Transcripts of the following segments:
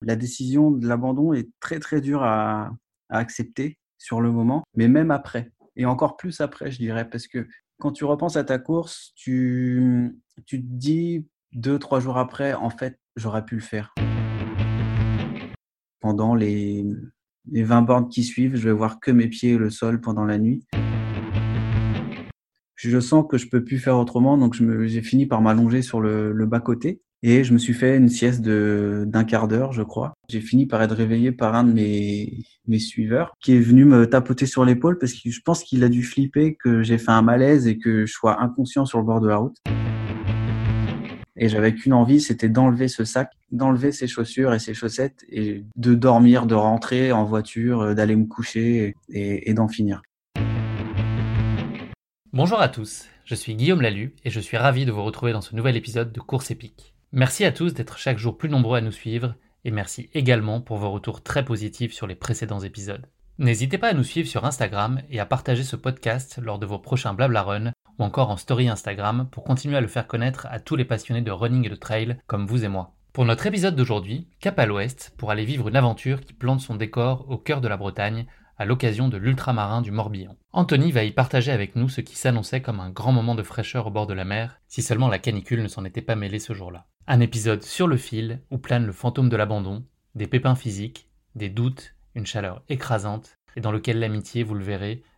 La décision de l'abandon est très très dure à, accepter sur le moment, mais même après. Et encore plus après, je dirais, parce que quand tu repenses à ta course, tu, tu te dis deux, trois jours après, en fait, j'aurais pu le faire. Pendant les, les 20 bornes qui suivent, je vais voir que mes pieds et le sol pendant la nuit je sens que je peux plus faire autrement, donc j'ai fini par m'allonger sur le, le bas-côté et je me suis fait une sieste d'un quart d'heure, je crois. J'ai fini par être réveillé par un de mes, mes suiveurs qui est venu me tapoter sur l'épaule parce que je pense qu'il a dû flipper que j'ai fait un malaise et que je sois inconscient sur le bord de la route. Et j'avais qu'une envie, c'était d'enlever ce sac, d'enlever ses chaussures et ses chaussettes et de dormir, de rentrer en voiture, d'aller me coucher et, et d'en finir. Bonjour à tous, je suis Guillaume Lalu et je suis ravi de vous retrouver dans ce nouvel épisode de Course épique. Merci à tous d'être chaque jour plus nombreux à nous suivre et merci également pour vos retours très positifs sur les précédents épisodes. N'hésitez pas à nous suivre sur Instagram et à partager ce podcast lors de vos prochains Blabla Run ou encore en story Instagram pour continuer à le faire connaître à tous les passionnés de running et de trail comme vous et moi. Pour notre épisode d'aujourd'hui, cap à l'ouest pour aller vivre une aventure qui plante son décor au cœur de la Bretagne à l'occasion de l'ultramarin du Morbihan. Anthony va y partager avec nous ce qui s'annonçait comme un grand moment de fraîcheur au bord de la mer, si seulement la canicule ne s'en était pas mêlée ce jour-là. Un épisode sur le fil où plane le fantôme de l'abandon, des pépins physiques, des doutes, une chaleur écrasante, et dans lequel l'amitié, vous le verrez,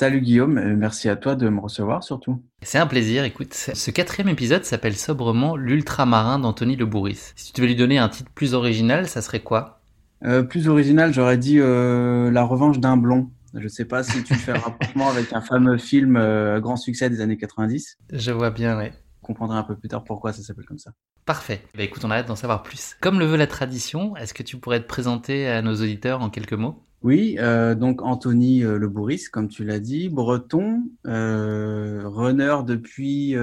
Salut Guillaume, euh, merci à toi de me recevoir surtout. C'est un plaisir, écoute, ce quatrième épisode s'appelle sobrement L'ultramarin d'Anthony Le Bourris. Si tu devais lui donner un titre plus original, ça serait quoi? Euh, Plus original, j'aurais dit euh, La revanche d'un blond. Je ne sais pas si tu fais un rapprochement avec un fameux film euh, grand succès des années 90. Je vois bien, oui. Vous comprendrez un peu plus tard pourquoi ça s'appelle comme ça. Parfait. Bah écoute, on arrête d'en savoir plus. Comme le veut la tradition, est-ce que tu pourrais te présenter à nos auditeurs en quelques mots? Oui, euh, donc Anthony euh, Le Bourris, comme tu l'as dit, breton, euh, runner depuis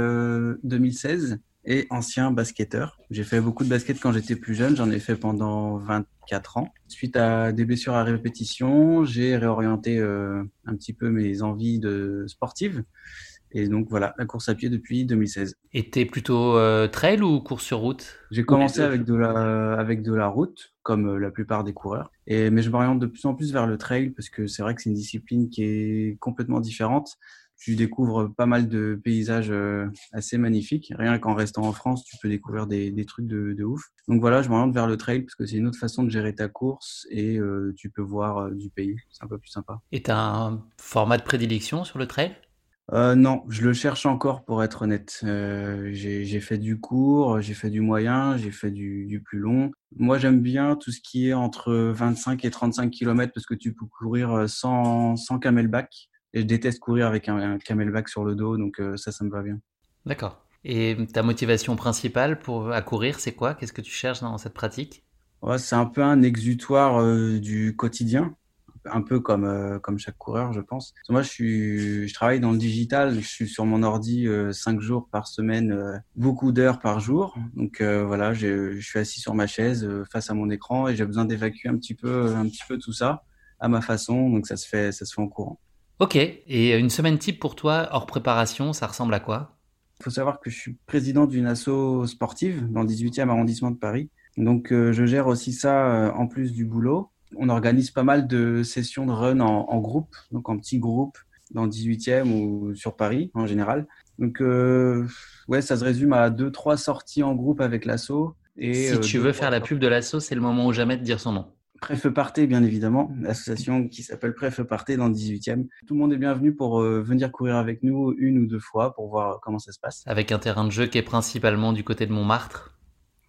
2016 et ancien basketteur. J'ai fait beaucoup de basket quand j'étais plus jeune, j'en ai fait pendant 24 ans. Suite à des blessures à répétition, j'ai réorienté un petit peu mes envies de sportives. Et donc voilà, la course à pied depuis 2016. Et t'es plutôt trail ou course sur route? J'ai commencé avec de la avec de la route, comme la plupart des coureurs. Et mais je m'oriente de plus en plus vers le trail parce que c'est vrai que c'est une discipline qui est complètement différente. Tu découvres pas mal de paysages assez magnifiques. Rien qu'en restant en France, tu peux découvrir des, trucs de, ouf. Donc voilà, je m'oriente vers le trail parce que c'est une autre façon de gérer ta course et euh, tu peux voir du pays. C'est un peu plus sympa. Et tu as un format de prédilection sur le trail? Euh, non, je le cherche encore pour être honnête. Euh, j'ai fait du court, j'ai fait du moyen, j'ai fait du, du, plus long. Moi, j'aime bien tout ce qui est entre 25 et 35 km parce que tu peux courir sans, sans camelback. Et je déteste courir avec un, un camelback sur le dos, donc euh, ça, ça me va bien. D'accord. Et ta motivation principale pour à courir, c'est quoi? Qu'est-ce que tu cherches dans cette pratique? Ouais, C'est un peu un exutoire euh, du quotidien un peu comme comme chaque coureur, je pense. Moi, je suis, je travaille dans le digital. Je suis sur mon ordi cinq jours par semaine, beaucoup d'heures par jour. Donc voilà, je suis assis sur ma chaise face à mon écran et j'ai besoin d'évacuer un petit peu, un petit peu tout ça à ma façon. Donc ça se fait, ça se fait en courant. Ok. Et une semaine type pour toi hors préparation, ça ressemble à quoi? Il faut savoir que je suis président d'une asso sportive dans le 18e arrondissement de Paris. Donc, euh, je gère aussi ça euh, en plus du boulot. On organise pas mal de sessions de run en, groupe, donc en petits groupes dans le 18e ou sur Paris en général. Donc, euh, ouais, ça se résume à deux, trois sorties en groupe avec l'asso. Et, si tu veux faire la pub de l'asso, c'est le moment ou jamais de dire son nom. Préfeu Partez, bien évidemment, l'association qui s'appelle Préfeu Partez dans le 18e. Tout le monde est bienvenu pour euh, venir courir avec nous une ou deux fois pour voir comment ça se passe. Avec un terrain de jeu qui est principalement du côté de Montmartre.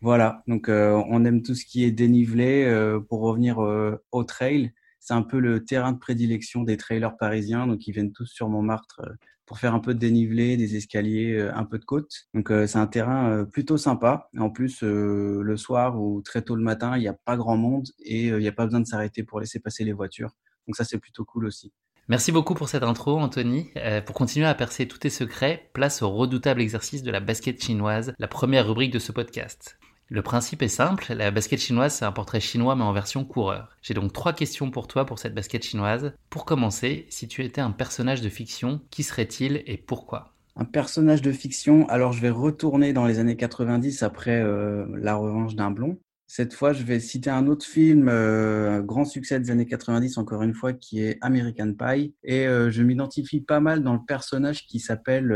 Voilà, donc euh, on aime tout ce qui est dénivelé. Euh, pour revenir au trail, c'est un peu le terrain de prédilection des trailers parisiens, donc ils viennent tous sur Montmartre pour faire un peu de dénivelé, des escaliers, euh, un peu de côte. Donc euh, c'est un terrain euh, plutôt sympa. En plus, le soir ou très tôt le matin, il n'y a pas grand monde et il n'y a pas besoin de s'arrêter pour laisser passer les voitures. Donc ça, c'est plutôt cool aussi. Merci beaucoup pour cette intro, Anthony. pour continuer à percer tous tes secrets, place au redoutable exercice de la basket chinoise, la première rubrique de ce podcast. Le principe est simple, la basket chinoise c'est un portrait chinois mais en version coureur. J'ai donc trois questions pour toi pour cette basket chinoise. Pour commencer, si tu étais un personnage de fiction, qui serait-il et pourquoi? Un personnage de fiction, alors je vais retourner dans les années 90 après euh, La revanche d'un blond. Cette fois, je vais citer un autre film, euh, un grand succès des années 90, encore une fois, qui est American Pie. Et euh, je m'identifie pas mal dans le personnage qui s'appelle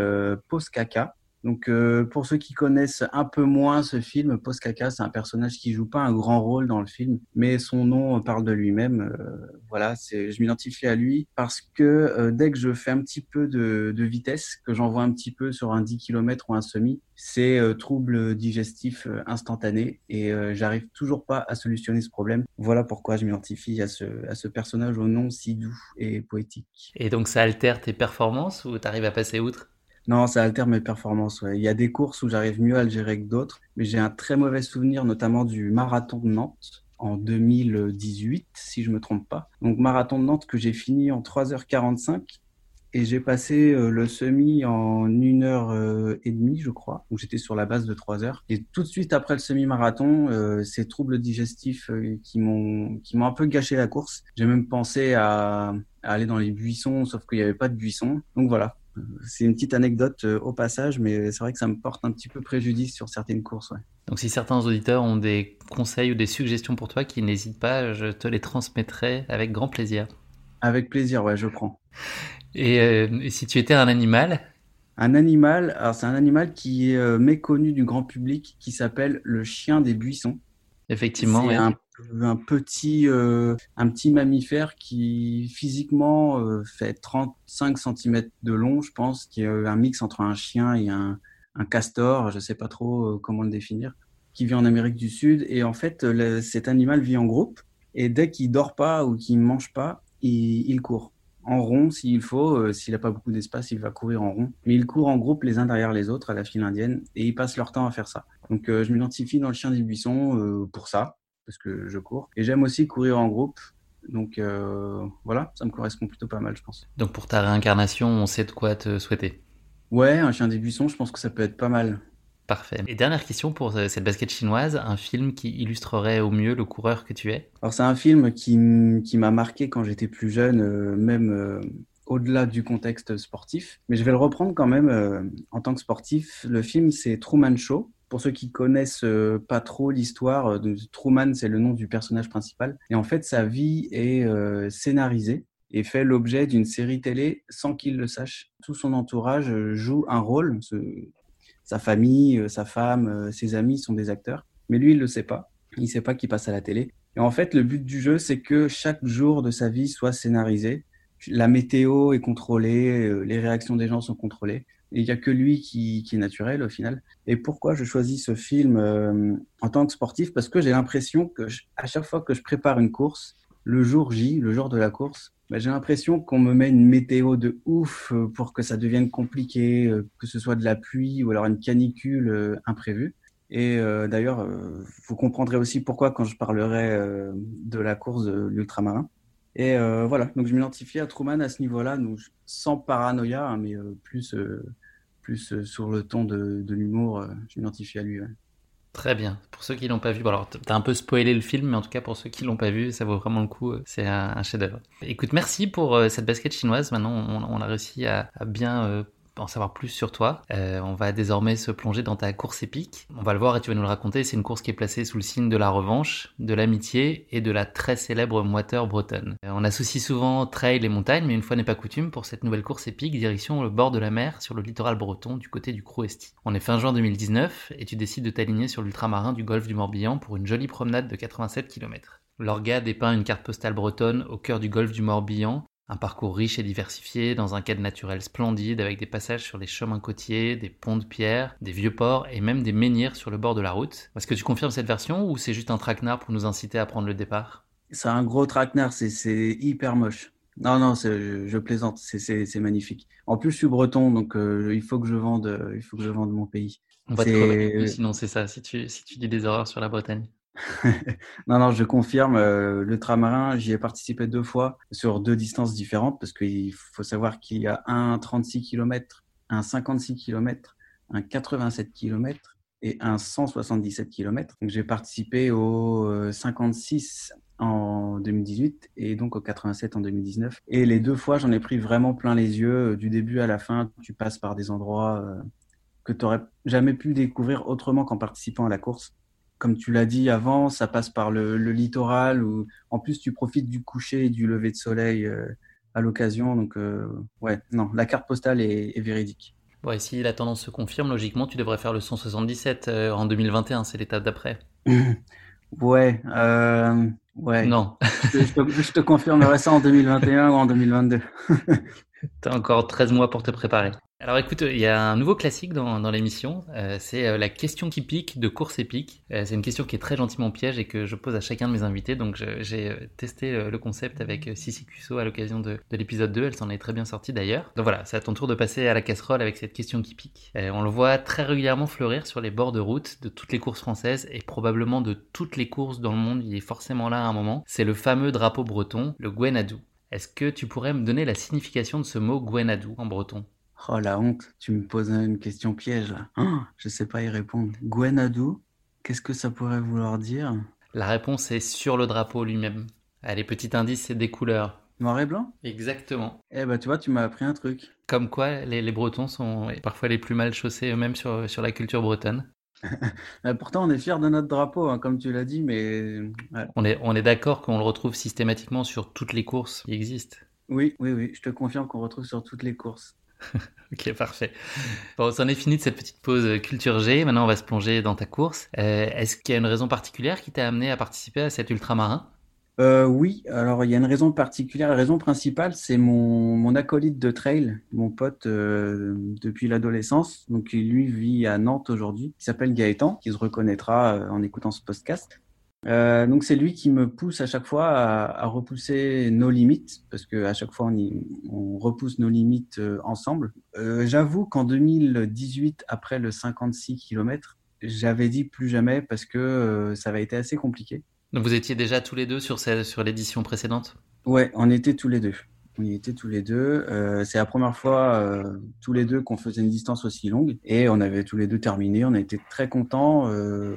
Post Caca. Donc, euh, pour ceux qui connaissent un peu moins ce film, Postkaka, c'est un personnage qui joue pas un grand rôle dans le film, mais son nom parle de lui-même. Euh, voilà, c'est, je m'identifie à lui parce que euh, dès que je fais un petit peu de, de vitesse, que j'envoie un petit peu sur un 10 km ou un semi, c'est trouble digestif instantané et j'arrive toujours pas à solutionner ce problème. Voilà pourquoi je m'identifie à ce, à ce personnage au nom si doux et poétique. Et donc, ça altère tes performances ou tu arrives à passer outre? Non, ça altère mes performances. Il y a des courses où j'arrive mieux à le gérer que d'autres, mais j'ai un très mauvais souvenir, notamment du marathon de Nantes en 2018, si je me trompe pas. Donc marathon de Nantes que j'ai fini en 3h45 et j'ai passé euh, le semi en 1h euh, je crois, où j'étais sur la base de 3 heures. Et tout de suite après le semi-marathon, euh, ces troubles digestifs qui m'ont qui m'ont un peu gâché la course. J'ai même pensé à, à, aller dans les buissons, sauf qu'il n'y avait pas de buissons. Donc voilà, c'est une petite anecdote euh, au passage, mais c'est vrai que ça me porte un petit peu préjudice sur certaines courses. Donc si certains auditeurs ont des conseils ou des suggestions pour toi, qu'ils n'hésitent pas, je te les transmettrai avec grand plaisir. Avec plaisir, ouais, je prends. Et, euh, si tu étais un animal? Un animal, alors c'est un animal qui est euh, méconnu du grand public, qui s'appelle le chien des buissons. Effectivement. C'est un, petit, euh, un petit mammifère qui physiquement euh, fait 35 cm de long, je pense, qui est un mix entre un chien et un, castor, je ne sais pas trop euh, comment le définir, qui vit en Amérique du Sud. Et en fait, cet animal vit en groupe. Et dès qu'il dort pas ou qu'il ne mange pas, il, court en rond s'il faut. s'il n'a pas beaucoup d'espace, il va courir en rond. Mais il court en groupe les uns derrière les autres à la file indienne et ils passent leur temps à faire ça. Donc je m'identifie dans le chien des buissons pour ça parce que je cours. Et j'aime aussi courir en groupe. Donc euh, voilà, ça me correspond plutôt pas mal, je pense. Donc pour ta réincarnation, on sait de quoi te souhaiter. Ouais, un chien des buissons, je pense que ça peut être pas mal. Parfait. Et dernière question pour euh, cette basket chinoise, un film qui illustrerait au mieux le coureur que tu es? Alors c'est un film qui, qui m'a marqué quand j'étais plus jeune, euh, même au-delà du contexte sportif. Mais je vais le reprendre quand même en tant que sportif. Le film c'est Truman Show. Pour ceux qui connaissent euh, pas trop l'histoire, euh, de Truman, c'est le nom du personnage principal. Et en fait, sa vie est euh, scénarisée et fait l'objet d'une série télé sans qu'il le sache. Tout son entourage joue un rôle. sa famille, sa femme, ses amis sont des acteurs. Mais lui, il ne le sait pas. Il ne sait pas qu'il passe à la télé. Et en fait, le but du jeu, c'est que chaque jour de sa vie soit scénarisé. La météo est contrôlée, les réactions des gens sont contrôlées il n'y a que lui qui, est naturel au final. Et pourquoi je choisis ce film euh, en tant que sportif? Parce que j'ai l'impression que à chaque fois que je prépare une course, le jour J, le jour de la course, bah, j'ai l'impression qu'on me met une météo de ouf euh, pour que ça devienne compliqué, euh, que ce soit de la pluie ou alors une canicule imprévue. Et d'ailleurs, vous comprendrez aussi pourquoi quand je parlerai de la course de l'ultramarin. Et euh, voilà, donc je m'identifie à Truman à ce niveau-là, sans paranoïa, hein, mais plus, plus sur le ton de, l'humour, je m'identifie à lui. Très bien. Pour ceux qui l'ont pas vu, alors t'as un peu spoilé le film, mais en tout cas pour ceux qui l'ont pas vu, ça vaut vraiment le coup. C'est un, chef-d'œuvre. Écoute, merci pour cette basket chinoise. Maintenant, on, a réussi à bien en savoir plus sur toi. Euh, on va désormais se plonger dans ta course épique. On va le voir et tu vas nous le raconter. C'est une course qui est placée sous le signe de la revanche, de l'amitié et de la très célèbre moiteur bretonne. Euh, on associe souvent trail et montagne, mais une fois n'est pas coutume, pour cette nouvelle course épique, direction le bord de la mer sur le littoral breton du côté du Crouesti. On est fin juin 2019 et tu décides de t'aligner sur l'ultramarin du golfe du Morbihan pour une jolie promenade de 87 km. L'orga dépeint une carte postale bretonne au cœur du golfe du Morbihan un parcours riche et diversifié dans un cadre naturel splendide avec des passages sur les chemins côtiers, des ponts de pierre, des vieux ports et même des menhirs sur le bord de la route. Est-ce que tu confirmes cette version ou c'est juste un traquenard pour nous inciter à prendre le départ? C'est un gros traquenard, c'est hyper moche. Non, non, je, plaisante, c'est magnifique. En plus, je suis breton, donc euh, il, faut que je vende, il faut que je vende mon pays. On va te sinon c'est ça, si tu, si tu dis des horreurs sur la Bretagne. non, non, je confirme. Euh, le tramarin, j'y ai participé deux fois sur deux distances différentes parce qu'il faut savoir qu'il y a un 36 km, un 56 km, un 87 km et un 177 km. J'ai participé au 56 euh, en 2018 et donc au 87 en 2019. Et les deux fois, j'en ai pris vraiment plein les yeux. Du début à la fin, tu passes par des endroits euh, que tu n'aurais jamais pu découvrir autrement qu'en participant à la course comme tu l'as dit avant, ça passe par le, littoral où en plus tu profites du coucher et du lever de soleil euh, à l'occasion. Donc euh, ouais, non, la carte postale est, véridique. Bon, et si la tendance se confirme, logiquement, tu devrais faire le 177 euh, en 2021, c'est l'étape d'après. ouais, ouais. Non. je, te, je, te, confirmerai ça en 2021 ou en 2022. tu as encore 13 mois pour te préparer. Alors écoute, il y a un nouveau classique dans, dans l'émission, euh, c'est euh, la question qui pique de course épique. Euh, c'est une question qui est très gentiment piège et que je pose à chacun de mes invités. Donc j'ai testé le concept avec Sissi Cusso à l'occasion de, de l'épisode 2, elle s'en est très bien sortie d'ailleurs. Donc voilà, c'est à ton tour de passer à la casserole avec cette question qui pique. on le voit très régulièrement fleurir sur les bords de route de toutes les courses françaises et probablement de toutes les courses dans le monde, il est forcément là à un moment. C'est le fameux drapeau breton, le Gwenadou. Est-ce que tu pourrais me donner la signification de ce mot Gwenadou en breton? Oh la honte, tu me poses une question piège là. Je oh, je sais pas y répondre. Gwenadou, qu'est-ce que ça pourrait vouloir dire? La réponse est sur le drapeau lui-même. Allez, petit indice, c'est des couleurs. Noir et blanc? Exactement. Eh ben tu vois, tu m'as appris un truc. Comme quoi, les, Bretons sont parfois les plus mal chaussés eux-mêmes sur, sur la culture bretonne. Pourtant, on est fiers de notre drapeau, hein, comme tu l'as dit, mais... On est, on est d'accord qu'on le retrouve systématiquement sur toutes les courses qui existent. Oui, oui, oui, je te confirme qu'on retrouve sur toutes les courses. ok, parfait. Bon, c'en est fini de cette petite pause culture G. Maintenant, on va se plonger dans ta course. Euh, est-ce qu'il y a une raison particulière qui t'a amené à participer à cet ultramarin? Euh, Oui, alors il y a une raison particulière. La raison principale, c'est mon, mon, acolyte de trail, mon pote euh, depuis l'adolescence. Donc, lui vit à Nantes aujourd'hui, qui s'appelle Gaëtan, qui se reconnaîtra en écoutant ce podcast. Euh, donc c'est lui qui me pousse à chaque fois à, repousser nos limites parce que à chaque fois on, repousse nos limites euh, ensemble. Euh, j'avoue qu'en 2018, après le 56 km, j'avais dit plus jamais parce que ça avait été assez compliqué. Vous étiez déjà tous les deux sur, sur l'édition précédente? Ouais, on était tous les deux. On était tous les deux. Euh, c'est la première fois euh, tous les deux qu'on faisait une distance aussi longue et on avait tous les deux terminé. On a été très contents euh,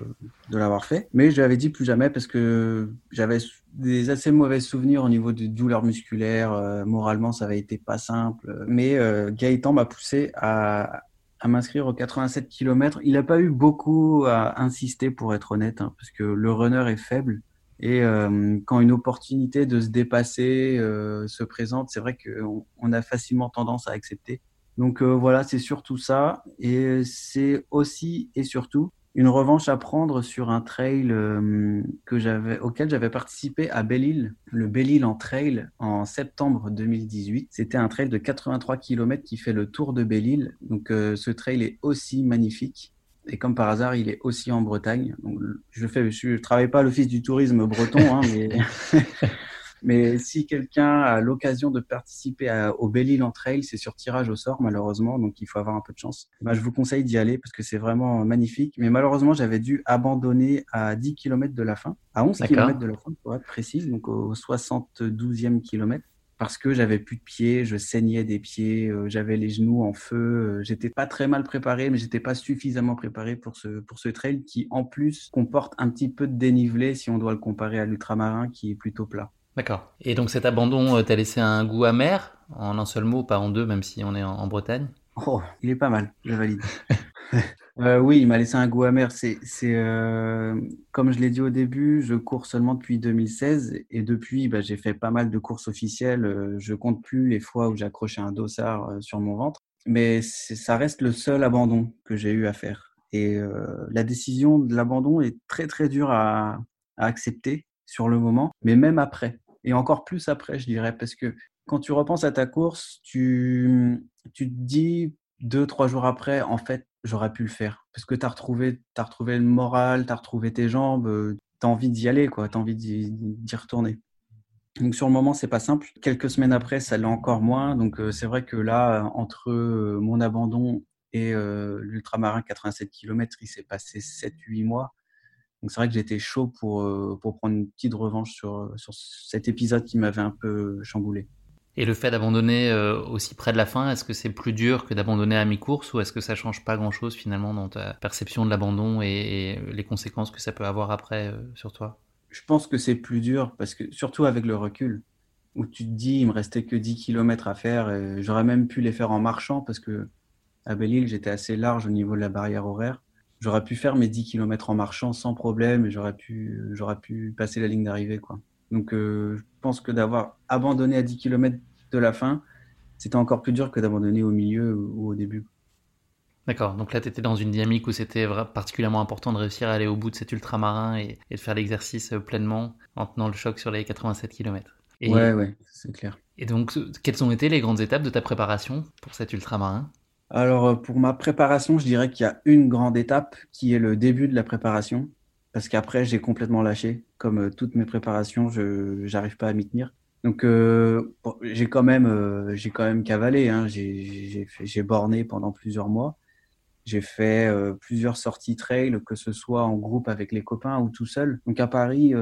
de l'avoir fait. Mais je l'avais dit plus jamais parce que j'avais des assez mauvais souvenirs au niveau de douleurs musculaires. moralement, ça avait été pas simple. Mais Gaëtan m'a poussé à, à m'inscrire aux 87 km. Il n'a pas eu beaucoup à insister pour être honnête, hein, parce que le runner est faible. Et euh, quand une opportunité de se dépasser euh, se présente, c'est vrai qu'on on a facilement tendance à accepter. Donc euh, voilà, c'est surtout ça. Et c'est aussi et surtout une revanche à prendre sur un trail que j'avais, auquel j'avais participé à Belle-Île, le Belle-Île en trail en septembre 2018. C'était un trail de 83 km qui fait le tour de Belle-Île. Donc ce trail est aussi magnifique. Et comme par hasard, il est aussi en Bretagne. Je je, travaille pas à l'office du tourisme breton, hein, mais, Mais si quelqu'un a l'occasion de participer à, au Belle Île en trail, c'est sur tirage au sort, malheureusement, donc il faut avoir un peu de chance. Bah, je vous conseille d'y aller parce que c'est vraiment magnifique. Mais malheureusement, j'avais dû abandonner à 10 km de la fin, à 11 km de la fin, pour être précis, donc au 72e kilomètre parce que j'avais plus de pieds, je saignais des pieds, euh, j'avais les genoux en feu, euh, j'étais pas très mal préparé, mais j'étais pas suffisamment préparé pour ce pour ce trail qui en plus comporte un petit peu de dénivelé si on doit le comparer à l'ultramarin qui est plutôt plat. D'accord. Et donc cet abandon euh, t'a laissé un goût amer en un seul mot, pas en deux, même si on est en Bretagne? Oh, il est pas mal, je valide. Euh, oui, il m'a laissé un goût amer. C'est, euh, comme je l'ai dit au début, je cours seulement depuis 2016 et depuis, bah, j'ai fait pas mal de courses officielles. Euh, je compte plus les fois où j'ai accroché un dossard sur mon ventre, mais ça reste le seul abandon que j'ai eu à faire. Et la décision de l'abandon est très très dure à accepter sur le moment, mais même après, et encore plus après, je dirais, parce que quand tu repenses à ta course, tu, te dis deux, trois jours après, en fait, j'aurais pu le faire. Parce que tu as retrouvé, as retrouvé le moral, tu as retrouvé tes jambes, euh, tu as envie d'y aller, tu as envie d'y retourner. Donc sur le moment, c'est pas simple. Quelques semaines après, ça l'est encore moins. Donc euh, c'est vrai que là, entre euh, mon abandon et l'ultramarin 87 km, il s'est passé 7-8 mois. Donc c'est vrai que j'étais chaud pour, pour prendre une petite revanche sur, sur cet épisode qui m'avait un peu chamboulé. Et le fait d'abandonner euh, aussi près de la fin, est-ce que c'est plus dur que d'abandonner à mi-course ou est-ce que ça change pas grand-chose finalement dans ta perception de l'abandon et, les conséquences que ça peut avoir après euh, sur toi? Je pense que c'est plus dur parce que surtout avec le recul, où tu te dis il me restait que 10 km à faire et j'aurais même pu les faire en marchant parce que à Belle-Île j'étais assez large au niveau de la barrière horaire. J'aurais pu faire mes 10 km en marchant sans problème et j'aurais pu, j'aurais pu passer la ligne d'arrivée. quoi. Donc, euh, je pense que d'avoir abandonné à 10 km de la fin, c'était encore plus dur que d'abandonner au milieu ou au début. D'accord, donc là tu étais dans une dynamique où c'était particulièrement important de réussir à aller au bout de cet ultramarin et, et de faire l'exercice euh, pleinement en tenant le choc sur les 87 km. Et, ouais, ouais, c'est clair. Et donc, quelles ont été les grandes étapes de ta préparation pour cet ultramarin? Alors, euh, pour ma préparation, je dirais qu'il y a une grande étape qui est le début de la préparation parce qu'après j'ai complètement lâché. Comme euh, toutes mes préparations, je n'arrive pas à m'y tenir. Donc euh, j'ai quand même quand même cavalé. Hein. J'ai borné pendant plusieurs mois. J'ai fait plusieurs sorties trail, que ce soit en groupe avec les copains ou tout seul. Donc à Paris,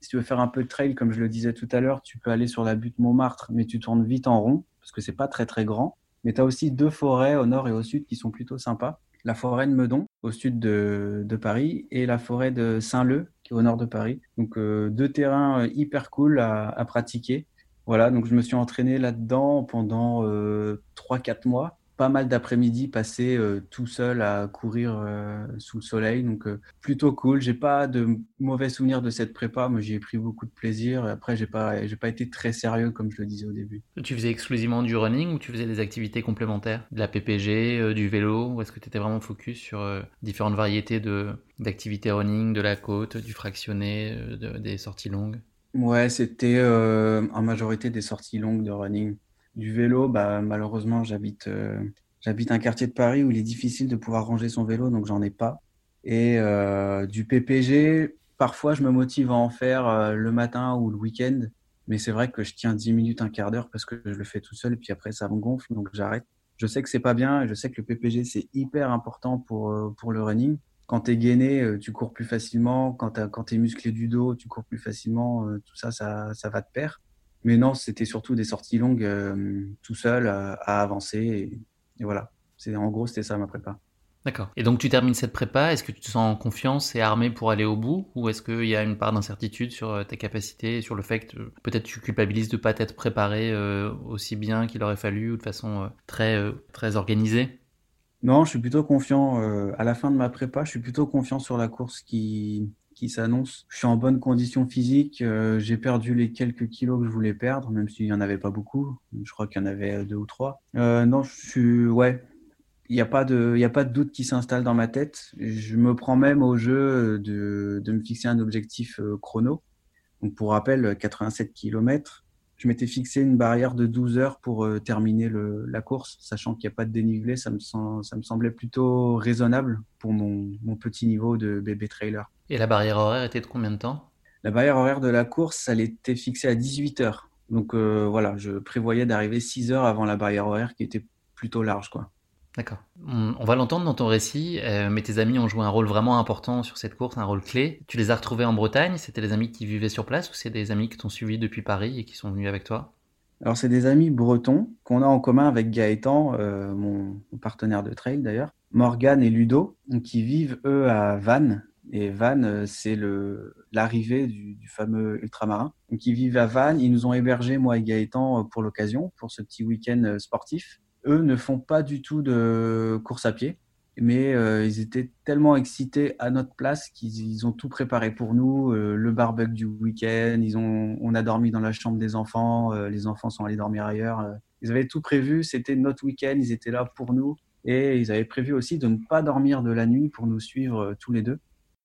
si tu veux faire un peu de trail, comme je le disais tout à l'heure, tu peux aller sur la butte Montmartre, mais tu tournes vite en rond parce que c'est pas très très grand. Mais tu as aussi deux forêts au nord et au sud qui sont plutôt sympas la forêt de Meudon, au sud de, Paris, et la forêt de Saint-Leu, qui est au nord de Paris. Donc, euh, deux terrains euh, hyper cool à, pratiquer. Voilà, donc je me suis entraîné là-dedans pendant 3-4 euh, mois pas mal d'après-midi passés euh, tout seul à courir euh, sous le soleil. Donc euh, plutôt cool. J'ai pas de mauvais souvenirs de cette prépa, mais j'y ai pris beaucoup de plaisir. après, j'ai pas, j'ai pas été très sérieux comme je le disais au début. Tu faisais exclusivement du running ou tu faisais des activités complémentaires, de la PPG, du vélo, ou est-ce que tu étais vraiment focus sur différentes variétés de d'activités running, de la côte, du fractionné, des sorties longues? Ouais, c'était en majorité des sorties longues de running. Du vélo, bah, malheureusement, j'habite euh, j'habite un quartier de Paris où il est difficile de pouvoir ranger son vélo, donc j'en ai pas. Et euh, du PPG, parfois, je me motive à en faire euh, le matin ou le week-end, mais c'est vrai que je tiens 10 minutes, un quart d'heure parce que je le fais tout seul, et puis après, ça me gonfle, donc j'arrête. Je sais que c'est pas bien, et je sais que le PPG, c'est hyper important pour, pour le running. Quand tu es gainé, tu cours plus facilement. Quand tu es musclé du dos, tu cours plus facilement. Tout ça, ça, ça va de pair. Mais non, c'était surtout des sorties longues euh, tout seul à, avancer. Et, voilà. C'est en gros, c'était ça ma prépa. D'accord. Et donc tu termines cette prépa, est-ce que tu te sens en confiance et armé pour aller au bout Ou est-ce qu'il y a une part d'incertitude sur euh, tes capacités, sur le fait que peut-être tu culpabilises de ne pas t'être préparé euh, aussi bien qu'il aurait fallu ou de façon très, très organisée? Non, je suis plutôt confiant. à la fin de ma prépa, je suis plutôt confiant sur la course qui, qui s'annonce. Je suis en bonne condition physique. Euh, j'ai perdu les quelques kilos que je voulais perdre, même s'il n'y en avait pas beaucoup. Je crois qu'il y en avait deux ou trois. Euh, non, je suis. Ouais. Il n'y a, pas de, a pas de doute qui s'installe dans ma tête. Je me prends même au jeu de, de me fixer un objectif euh, chrono. Donc, pour rappel, 87 km. Je m'étais fixé une barrière de 12 heures pour terminer le, la course, sachant qu'il n'y a pas de dénivelé. Ça me, ça me semblait plutôt raisonnable pour mon, mon petit niveau de bébé trailer. Et la barrière horaire était de combien de temps? La barrière horaire de la course, elle était fixée à 18 heures. Donc voilà, je prévoyais d'arriver 6 heures avant la barrière horaire qui était plutôt large. quoi. D'accord. On, va l'entendre dans ton récit, mais tes amis ont joué un rôle vraiment important sur cette course, un rôle clé. Tu les as retrouvés en Bretagne C'était des amis qui vivaient sur place ou c'est des amis qui t'ont suivi depuis Paris et qui sont venus avec toi? Alors, c'est des amis bretons qu'on a en commun avec Gaëtan, euh, mon, partenaire de trail d'ailleurs, Morgane et Ludo, qui vivent eux à Vannes. Et Vannes, euh, c'est l'arrivée du, du, fameux ultramarin. Donc, ils vivent à Vannes. Ils nous ont hébergés, moi et Gaëtan, euh, pour l'occasion, pour ce petit week-end sportif. Eux ne font pas du tout de course à pied mais euh, ils étaient tellement excités à notre place qu'ils ont tout préparé pour nous, euh, le barbecue du week-end, ils ont, on a dormi dans la chambre des enfants, euh, les enfants sont allés dormir ailleurs. ils avaient tout prévu, c'était notre week-end, ils étaient là pour nous et ils avaient prévu aussi de ne pas dormir de la nuit pour nous suivre tous les deux.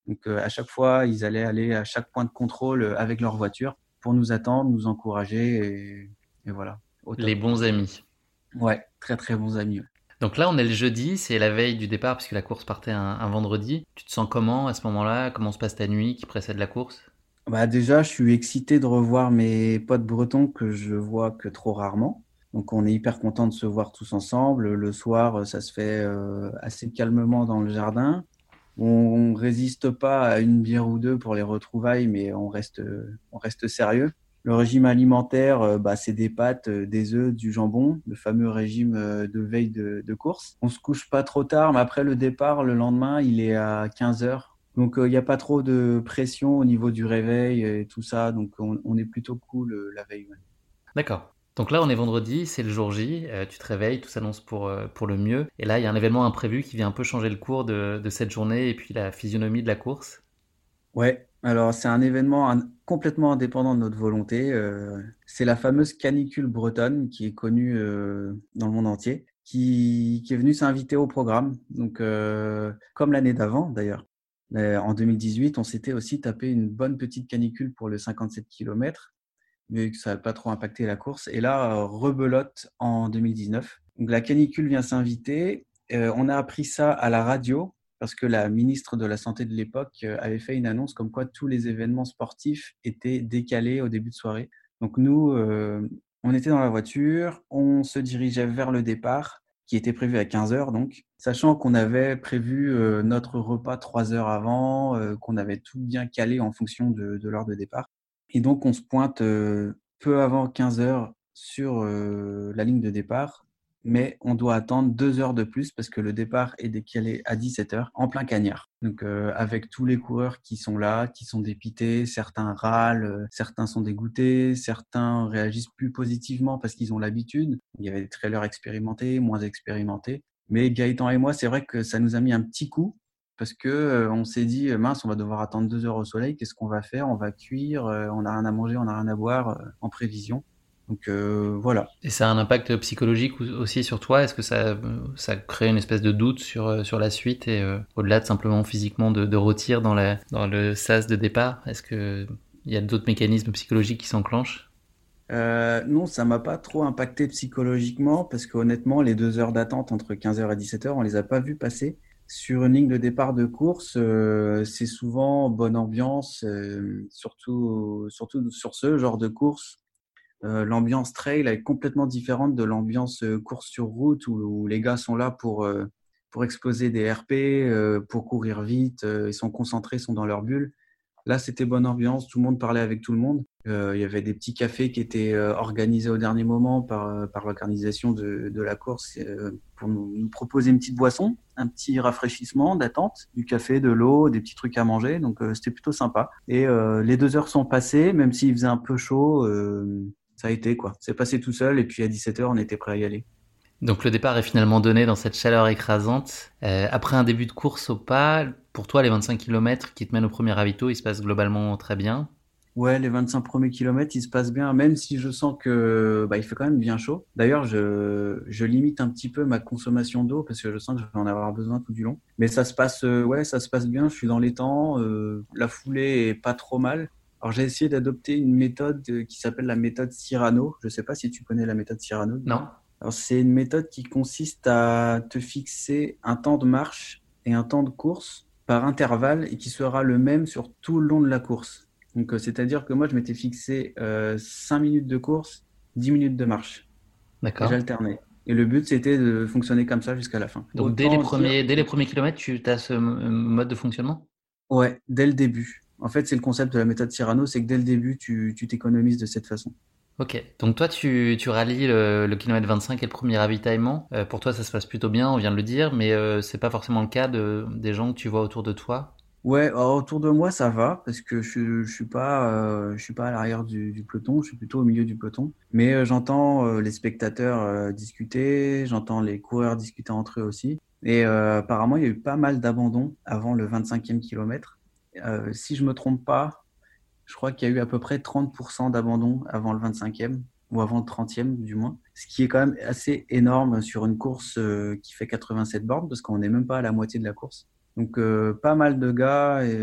Donc à chaque fois, ils allaient aller à chaque point de contrôle avec leur voiture pour nous attendre, nous encourager et, voilà. Les bons amis. Ouais, très très bons amis. Donc là, on est le jeudi, c'est la veille du départ puisque la course partait un, vendredi. Tu te sens comment à ce moment-là? Comment se passe ta nuit qui précède la course? Bah déjà, je suis excité de revoir mes potes bretons que je vois que trop rarement. Donc on est hyper content de se voir tous ensemble. Le soir, ça se fait euh, assez calmement dans le jardin. On, ne résiste pas à une bière ou deux pour les retrouvailles, mais on reste, on reste sérieux. Le régime alimentaire, euh, bah, c'est des pâtes, euh, des œufs, du jambon, le fameux régime euh, de veille de, course. On se couche pas trop tard, mais après le départ, le lendemain, il est à 15 heures. Donc il n'y a pas trop de pression au niveau du réveil et tout ça. Donc on, est plutôt cool la veille. D'accord. Donc là, on est vendredi, c'est le jour J, tu te réveilles, tout s'annonce pour, pour le mieux. Et là, il y a un événement imprévu qui vient un peu changer le cours de, de cette journée et puis la physionomie de la course. Ouais, alors c'est un événement complètement indépendant de notre volonté. Euh, c'est la fameuse canicule bretonne qui est connue euh, dans le monde entier, qui, est venue s'inviter au programme. Donc euh, comme l'année d'avant d'ailleurs. En 2018, on s'était aussi tapé une bonne petite canicule pour le 57 km, mais que ça n'a pas trop impacté la course. Et là, rebelote en 2019. Donc la canicule vient s'inviter. on a appris ça à la radio parce que la ministre de la Santé de l'époque euh, avait fait une annonce comme quoi tous les événements sportifs étaient décalés au début de soirée. Donc nous, euh, on était dans la voiture, on se dirigeait vers le départ qui était prévu à 15 heures donc, sachant qu'on avait prévu euh, notre repas trois heures avant, qu'on avait tout bien calé en fonction de, de l'heure de départ. Et donc on se pointe peu avant 15 heures sur la ligne de départ mais on doit attendre deux heures de plus parce que le départ est décalé à 17 heures en plein cagnard. Donc euh, avec tous les coureurs qui sont là, qui sont dépités, certains râlent, euh, certains sont dégoûtés, certains réagissent plus positivement parce qu'ils ont l'habitude. Il y avait des trailers expérimentés, moins expérimentés. Mais Gaëtan et moi, c'est vrai que ça nous a mis un petit coup parce que euh, on s'est dit mince, on va devoir attendre deux heures au soleil. Qu'est-ce qu'on va faire? On va cuire. on n'a rien à manger, on n'a rien à boire en prévision. Donc euh, voilà. Et ça a un impact psychologique aussi sur toi? Est-ce que ça, ça crée une espèce de doute sur, euh, sur la suite et euh, au-delà de simplement physiquement de, de rôtir dans, la, dans le sas de départ Est-ce qu'il y a d'autres mécanismes psychologiques qui s'enclenchent? Non, ça m'a pas trop impacté psychologiquement parce qu'honnêtement, les deux heures d'attente entre 15h et 17h, on les a pas vues passer. Sur une ligne de départ de course, c'est souvent bonne ambiance, surtout, surtout sur ce genre de course euh, l'ambiance trail est complètement différente de l'ambiance euh, course sur route où, les gars sont là pour, euh, pour exploser des RP, pour courir vite, ils sont concentrés, sont dans leur bulle. Là, c'était bonne ambiance, tout le monde parlait avec tout le monde. il y avait des petits cafés qui étaient organisés au dernier moment par, par l'organisation de, de, la course pour nous, proposer une petite boisson, un petit rafraîchissement d'attente, du café, de l'eau, des petits trucs à manger. Donc, c'était plutôt sympa. Et les deux heures sont passées, même s'il faisait un peu chaud ça a été quoi. C'est passé tout seul et puis à 17h, on était prêt à y aller. Donc le départ est finalement donné dans cette chaleur écrasante. Euh, après un début de course au pas, pour toi, les 25 km qui te mènent au premier ravito, ils se passent globalement très bien Ouais, les 25 premiers kilomètres, ils se passent bien, même si je sens que bah, il fait quand même bien chaud. D'ailleurs, je, je limite un petit peu ma consommation d'eau parce que je sens que je vais en avoir besoin tout du long. Mais ça se passe, euh, ouais, ça se passe bien. Je suis dans les temps. Euh, la foulée est pas trop mal. Alors, j'ai essayé d'adopter une méthode euh, qui s'appelle la méthode Cyrano. Je ne sais pas si tu connais la méthode Cyrano. Non. Alors, c'est une méthode qui consiste à te fixer un temps de marche et un temps de course par intervalle et qui sera le même sur tout le long de la course. Donc, c'est-à-dire que moi, je m'étais fixé 5 minutes de course, 10 minutes de marche. D'accord. J'alternais. Et le but, c'était de fonctionner comme ça jusqu'à la fin. Donc, dès les, premiers, dès les premiers kilomètres, tu as ce mode de fonctionnement? Ouais, dès le début. En fait, c'est le concept de la méthode Cyrano, c'est que dès le début, tu t'économises de cette façon. Ok, donc toi tu, tu rallies le, kilomètre 25 et le premier ravitaillement. Euh, pour toi ça se passe plutôt bien, on vient de le dire, mais euh, c'est pas forcément le cas de, des gens que tu vois autour de toi? Ouais, autour de moi ça va parce que je, je suis pas euh, je suis pas à l'arrière du, du, peloton, je suis plutôt au milieu du peloton. Mais j'entends les spectateurs discuter, j'entends les coureurs discuter entre eux aussi. Et apparemment il y a eu pas mal d'abandons avant le 25e kilomètre. Si je me trompe pas, je crois qu'il y a eu à peu près 30% d'abandon avant le 25e ou avant le 30e du moins, ce qui est quand même assez énorme sur une course euh, qui fait 87 bornes parce qu'on n'est même pas à la moitié de la course. Donc euh, pas mal de gars et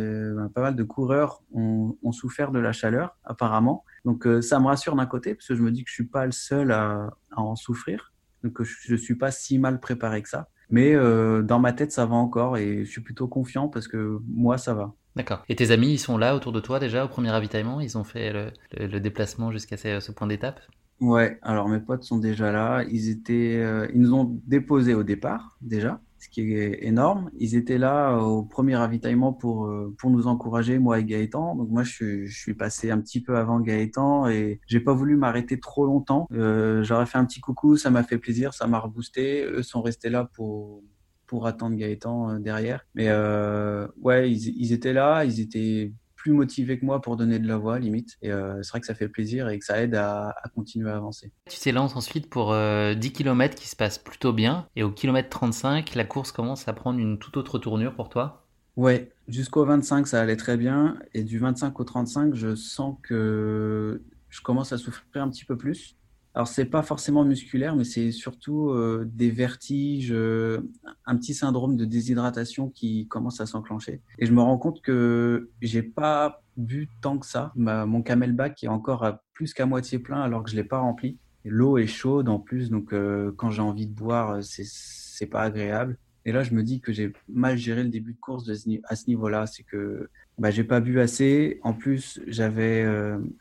pas mal de coureurs ont, souffert de la chaleur apparemment. Donc euh, ça me rassure d'un côté parce que je me dis que je suis pas le seul à, à en souffrir, donc je, ne suis pas si mal préparé que ça. Mais dans ma tête ça va encore et je suis plutôt confiant parce que moi ça va. D'accord. Et tes amis, ils sont là autour de toi déjà au premier ravitaillement? Ils ont fait le, déplacement jusqu'à ce, point d'étape? Ouais, alors mes potes sont déjà là. Ils, étaient, euh, ils nous ont déposés au départ déjà, ce qui est énorme. Ils étaient là au premier ravitaillement pour, euh, pour nous encourager, moi et Gaëtan. Donc moi, je, je suis passé un petit peu avant Gaëtan et j'ai pas voulu m'arrêter trop longtemps. Euh, J'aurais fait un petit coucou, ça m'a fait plaisir, ça m'a reboosté. Eux sont restés là pour pour attendre Gaëtan euh, derrière. Mais euh, ouais, ils, étaient là, ils étaient plus motivés que moi pour donner de la voix, limite. Et euh, c'est vrai que ça fait plaisir et que ça aide à, continuer à avancer. Tu t'élances ensuite pour 10 km qui se passent plutôt bien. Et au kilomètre 35, la course commence à prendre une toute autre tournure pour toi Ouais, jusqu'au 25, ça allait très bien. Et du 25 au 35, je sens que je commence à souffrir un petit peu plus. Alors, c'est pas forcément musculaire, mais c'est surtout euh, des vertiges, euh, un petit syndrome de déshydratation qui commence à s'enclencher. Et je me rends compte que j'ai pas bu tant que ça. mon camelback est encore à plus qu'à moitié plein alors que je l'ai pas rempli. L'eau est chaude en plus, donc euh, quand j'ai envie de boire, c'est c'est pas agréable. Et là, je me dis que j'ai mal géré le début de course à ce niveau-là. C'est que bah, j'ai pas bu assez. En plus, j'avais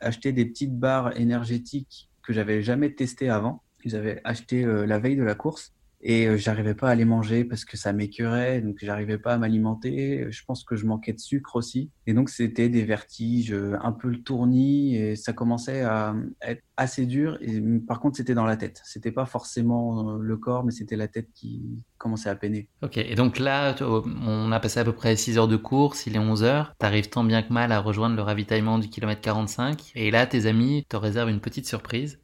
acheté des petites barres énergétiques j'avais jamais testé avant. Ils avaient acheté euh, la veille de la course et euh, j'arrivais pas à les manger parce que ça m'écœurait, donc j'arrivais pas à m'alimenter. Je pense que je manquais de sucre aussi, et donc c'était des vertiges, euh, un peu le tournis, et ça commençait à être assez dur. Et par contre, c'était dans la tête. C'était pas forcément le corps, mais c'était la tête qui commençait à peiner. Ok, et donc là, on a passé à peu près 6 heures de course, il est 11 heures. T'arrives tant bien que mal à rejoindre le ravitaillement du kilomètre 45, et là, tes amis te réservent une petite surprise.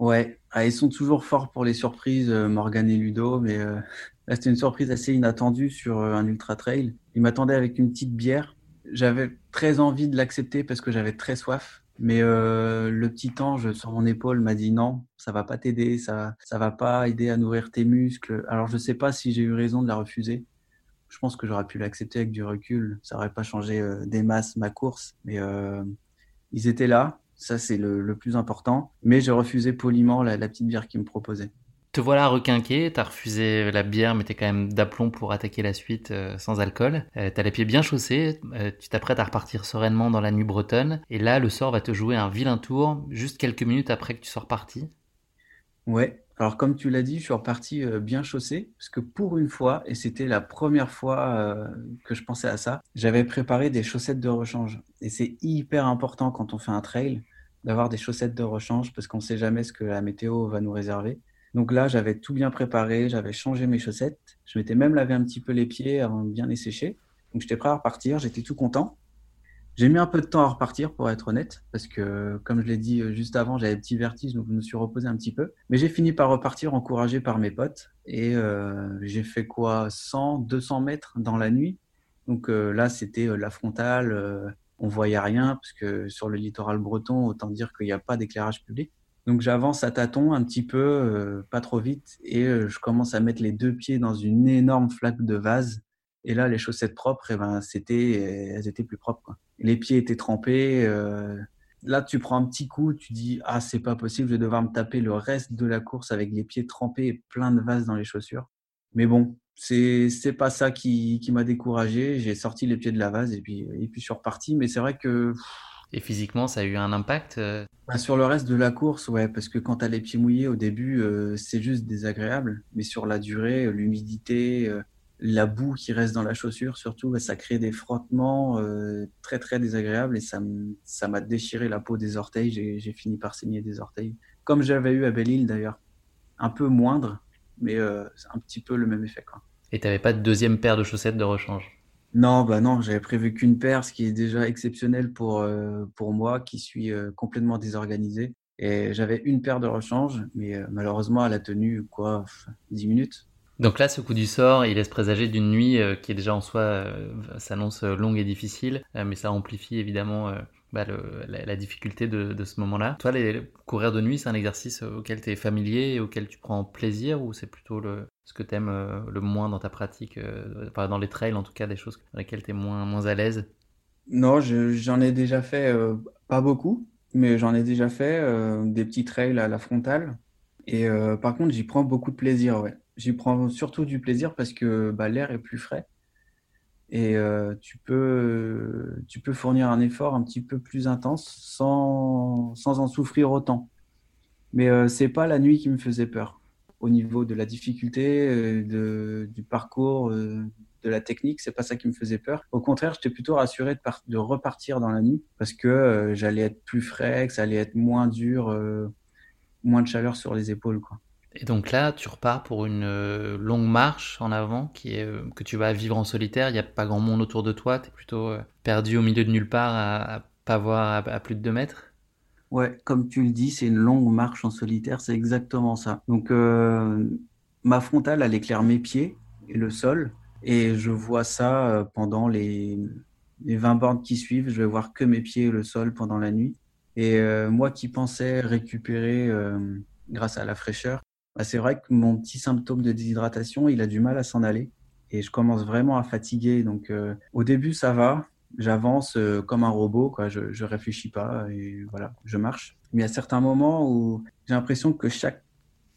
Ouais, ah, ils sont toujours forts pour les surprises, euh, Morgan et Ludo, mais euh, là c'était une surprise assez inattendue sur euh, un ultra trail. Ils m'attendaient avec une petite bière. J'avais très envie de l'accepter parce que j'avais très soif, mais le petit ange sur mon épaule m'a dit non, ça va pas t'aider, ça ça va pas aider à nourrir tes muscles. Alors je sais pas si j'ai eu raison de la refuser. Je pense que j'aurais pu l'accepter avec du recul, ça aurait pas changé des masses ma course, mais ils étaient là, ça, c'est le, plus important. Mais j'ai refusé poliment la, petite bière qu'ils me proposait. Te voilà requinqué, t'as refusé la bière, mais t'es quand même d'aplomb pour attaquer la suite euh, sans alcool. Euh, t'as les pieds bien chaussés, euh, tu t'apprêtes à repartir sereinement dans la nuit bretonne, et là, le sort va te jouer un vilain tour, juste quelques minutes après que tu sois reparti. Ouais, alors comme tu l'as dit, je suis reparti bien chaussé, parce que pour une fois, et c'était la première fois que je pensais à ça, j'avais préparé des chaussettes de rechange. Et c'est hyper important quand on fait un trail, d'avoir des chaussettes de rechange parce qu'on ne sait jamais ce que la météo va nous réserver. Donc là, j'avais tout bien préparé, j'avais changé mes chaussettes, je m'étais même lavé un petit peu les pieds avant de bien les sécher. Donc j'étais prêt à repartir, j'étais tout content. J'ai mis un peu de temps à repartir pour être honnête, parce que comme je l'ai dit euh, juste avant, j'avais petit vertige, donc je me suis reposé un petit peu. Mais j'ai fini par repartir encouragé par mes potes, et euh, j'ai fait quoi? 100, 200 mètres dans la nuit. Donc euh, là, c'était la frontale, on voyait rien parce que sur le littoral breton, autant dire qu'il n'y a pas d'éclairage public. Donc j'avance à tâtons un petit peu, euh, pas trop vite, et euh, je commence à mettre les deux pieds dans une énorme flaque de vase. Et là, les chaussettes propres, eh ben, c'était, elles étaient plus propres. Les pieds étaient trempés. Euh, là, tu prends un petit coup, tu dis ah c'est pas possible, je vais devoir me taper le reste de la course avec les pieds trempés et plein de vases dans les chaussures. Mais bon, c'est pas ça qui, qui m'a découragé. J'ai sorti les pieds de la vase et puis et puis je suis reparti. Mais c'est vrai que Et physiquement, ça a eu un impact euh? Bah, Sur le reste de la course, ouais, parce que quand tu as les pieds mouillés au début, euh, c'est juste désagréable. Mais sur la durée, euh, l'humidité, la boue qui reste dans la chaussure, surtout, ça crée des frottements très très désagréables et ça m'a déchiré la peau des orteils. J'ai fini par saigner des orteils. Comme j'avais eu à Belle-Île d'ailleurs. Un peu moindre, mais c'est un petit peu le même effet. Quoi. Et tu n'avais pas de deuxième paire de chaussettes de rechange non, bah non, j'avais prévu qu'une paire, ce qui est déjà exceptionnel pour, euh, pour moi qui suis euh, complètement désorganisé. Et j'avais une paire de rechange, mais euh, malheureusement, elle a tenu quoi, 10 minutes. Donc là, ce coup du sort, il laisse présager d'une nuit qui est déjà en soi s'annonce longue et difficile, mais ça amplifie évidemment bah, la, difficulté de, ce moment-là. Toi, les, courir de nuit, c'est un exercice auquel tu es familier et auquel tu prends plaisir ou c'est plutôt le, ce que tu aimes euh, le moins dans ta pratique, euh, dans les trails en tout cas, des choses dans lesquelles tu es moins, à l'aise? Non, j'en ai déjà fait, euh, pas beaucoup, mais j'en ai déjà fait des petits trails à la frontale. Et par contre, j'y prends beaucoup de plaisir, ouais. J'y prends surtout du plaisir parce que bah, l'air est plus frais et tu, peux, tu peux fournir un effort un petit peu plus intense sans, sans en souffrir autant. Mais ce c'est pas la nuit qui me faisait peur au niveau de la difficulté, euh, de, du parcours, euh, de la technique, c'est pas ça qui me faisait peur. Au contraire, j'étais plutôt rassuré de, repartir dans la nuit parce que euh, j'allais être plus frais, que ça allait être moins dur, moins de chaleur sur les épaules. Quoi. Et donc là, tu repars pour une longue marche en avant qui est, que tu vas vivre en solitaire. Il n'y a pas grand monde autour de toi. Tu es plutôt perdu au milieu de nulle part à, à pas voir à, plus de 2 mètres. Ouais, comme tu le dis, c'est une longue marche en solitaire, c'est exactement ça. Donc, euh, ma frontale, elle éclaire mes pieds et le sol, et je vois ça euh, pendant les, les 20 bornes qui suivent. Je vais voir que mes pieds et le sol pendant la nuit. Et euh, moi qui pensais récupérer grâce à la fraîcheur, bah, c'est vrai que mon petit symptôme de déshydratation, il a du mal à s'en aller. Et je commence vraiment à fatiguer. Donc, au début, ça va j'avance euh, comme un robot, quoi. Je, je réfléchis pas et voilà, je marche. Mais a certains moments où j'ai l'impression que chaque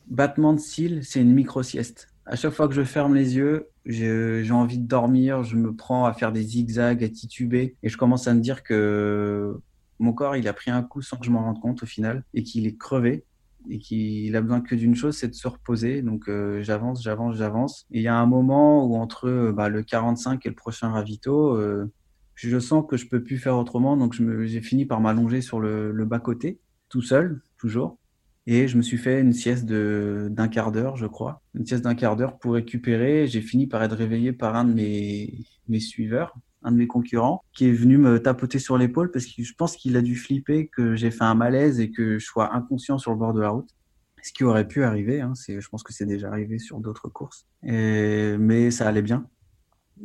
battement de cils, c'est une micro-sieste. À chaque fois que je ferme les yeux, j'ai envie de dormir, je me prends à faire des zigzags, à tituber, et je commence à me dire que mon corps, il a pris un coup sans que je m'en rende compte au final, et qu'il est crevé, et qu'il a besoin que d'une chose, c'est de se reposer. Donc euh, j'avance, j'avance, j'avance. Et il y a un moment où entre bah, le 45 et le prochain ravito, euh, je sens que je peux plus faire autrement, donc j'ai fini par m'allonger sur le, le bas-côté, tout seul, toujours. Et je me suis fait une sieste d'un quart d'heure, je crois. Une sieste d'un quart d'heure pour récupérer. J'ai fini par être réveillé par un de mes, mes suiveurs, un de mes concurrents, qui est venu me tapoter sur l'épaule parce que je pense qu'il a dû flipper que j'ai fait un malaise et que je sois inconscient sur le bord de la route. Ce qui aurait pu arriver, hein, je pense que c'est déjà arrivé sur d'autres courses. Mais ça allait bien.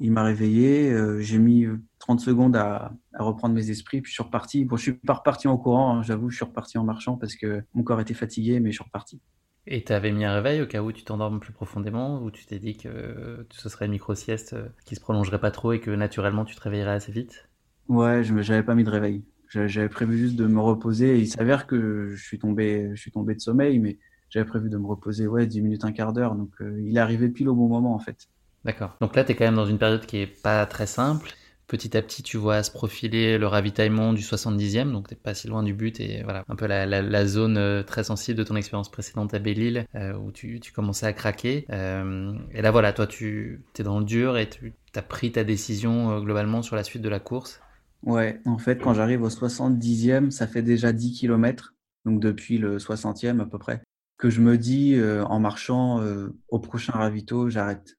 Il m'a réveillé, euh, j'ai mis 30 euh, secondes à, reprendre mes esprits, puis je suis reparti. Bon, je suis pas reparti en courant, hein, j'avoue, je suis reparti en marchant parce que mon corps était fatigué, mais je suis reparti. Et tu avais mis un réveil au cas où tu t'endormes plus profondément, ou tu t'es dit que ce serait une micro-sieste euh, qui se prolongerait pas trop et que naturellement tu te réveillerais assez vite? Ouais, je n'avais pas mis de réveil. J'avais prévu juste de me reposer. il s'avère que je suis tombé, je suis tombé de sommeil, mais j'avais prévu de me reposer ouais, 10 minutes, un quart d'heure. Donc il est arrivé pile au bon moment en fait. D'accord. Donc là, tu es quand même dans une période qui est pas très simple. Petit à petit, tu vois se profiler le ravitaillement du 70e, donc t'es pas si loin du but et voilà, un peu la, zone euh, très sensible de ton expérience précédente à Belle-Île euh, où tu, commençais à craquer. Euh, et là, voilà, toi, tu es dans le dur et tu as pris ta décision globalement sur la suite de la course. Ouais, en fait, quand j'arrive au 70e, ça fait déjà 10 km, donc depuis le 60e à peu près, que je me dis en marchant au prochain ravito, j'arrête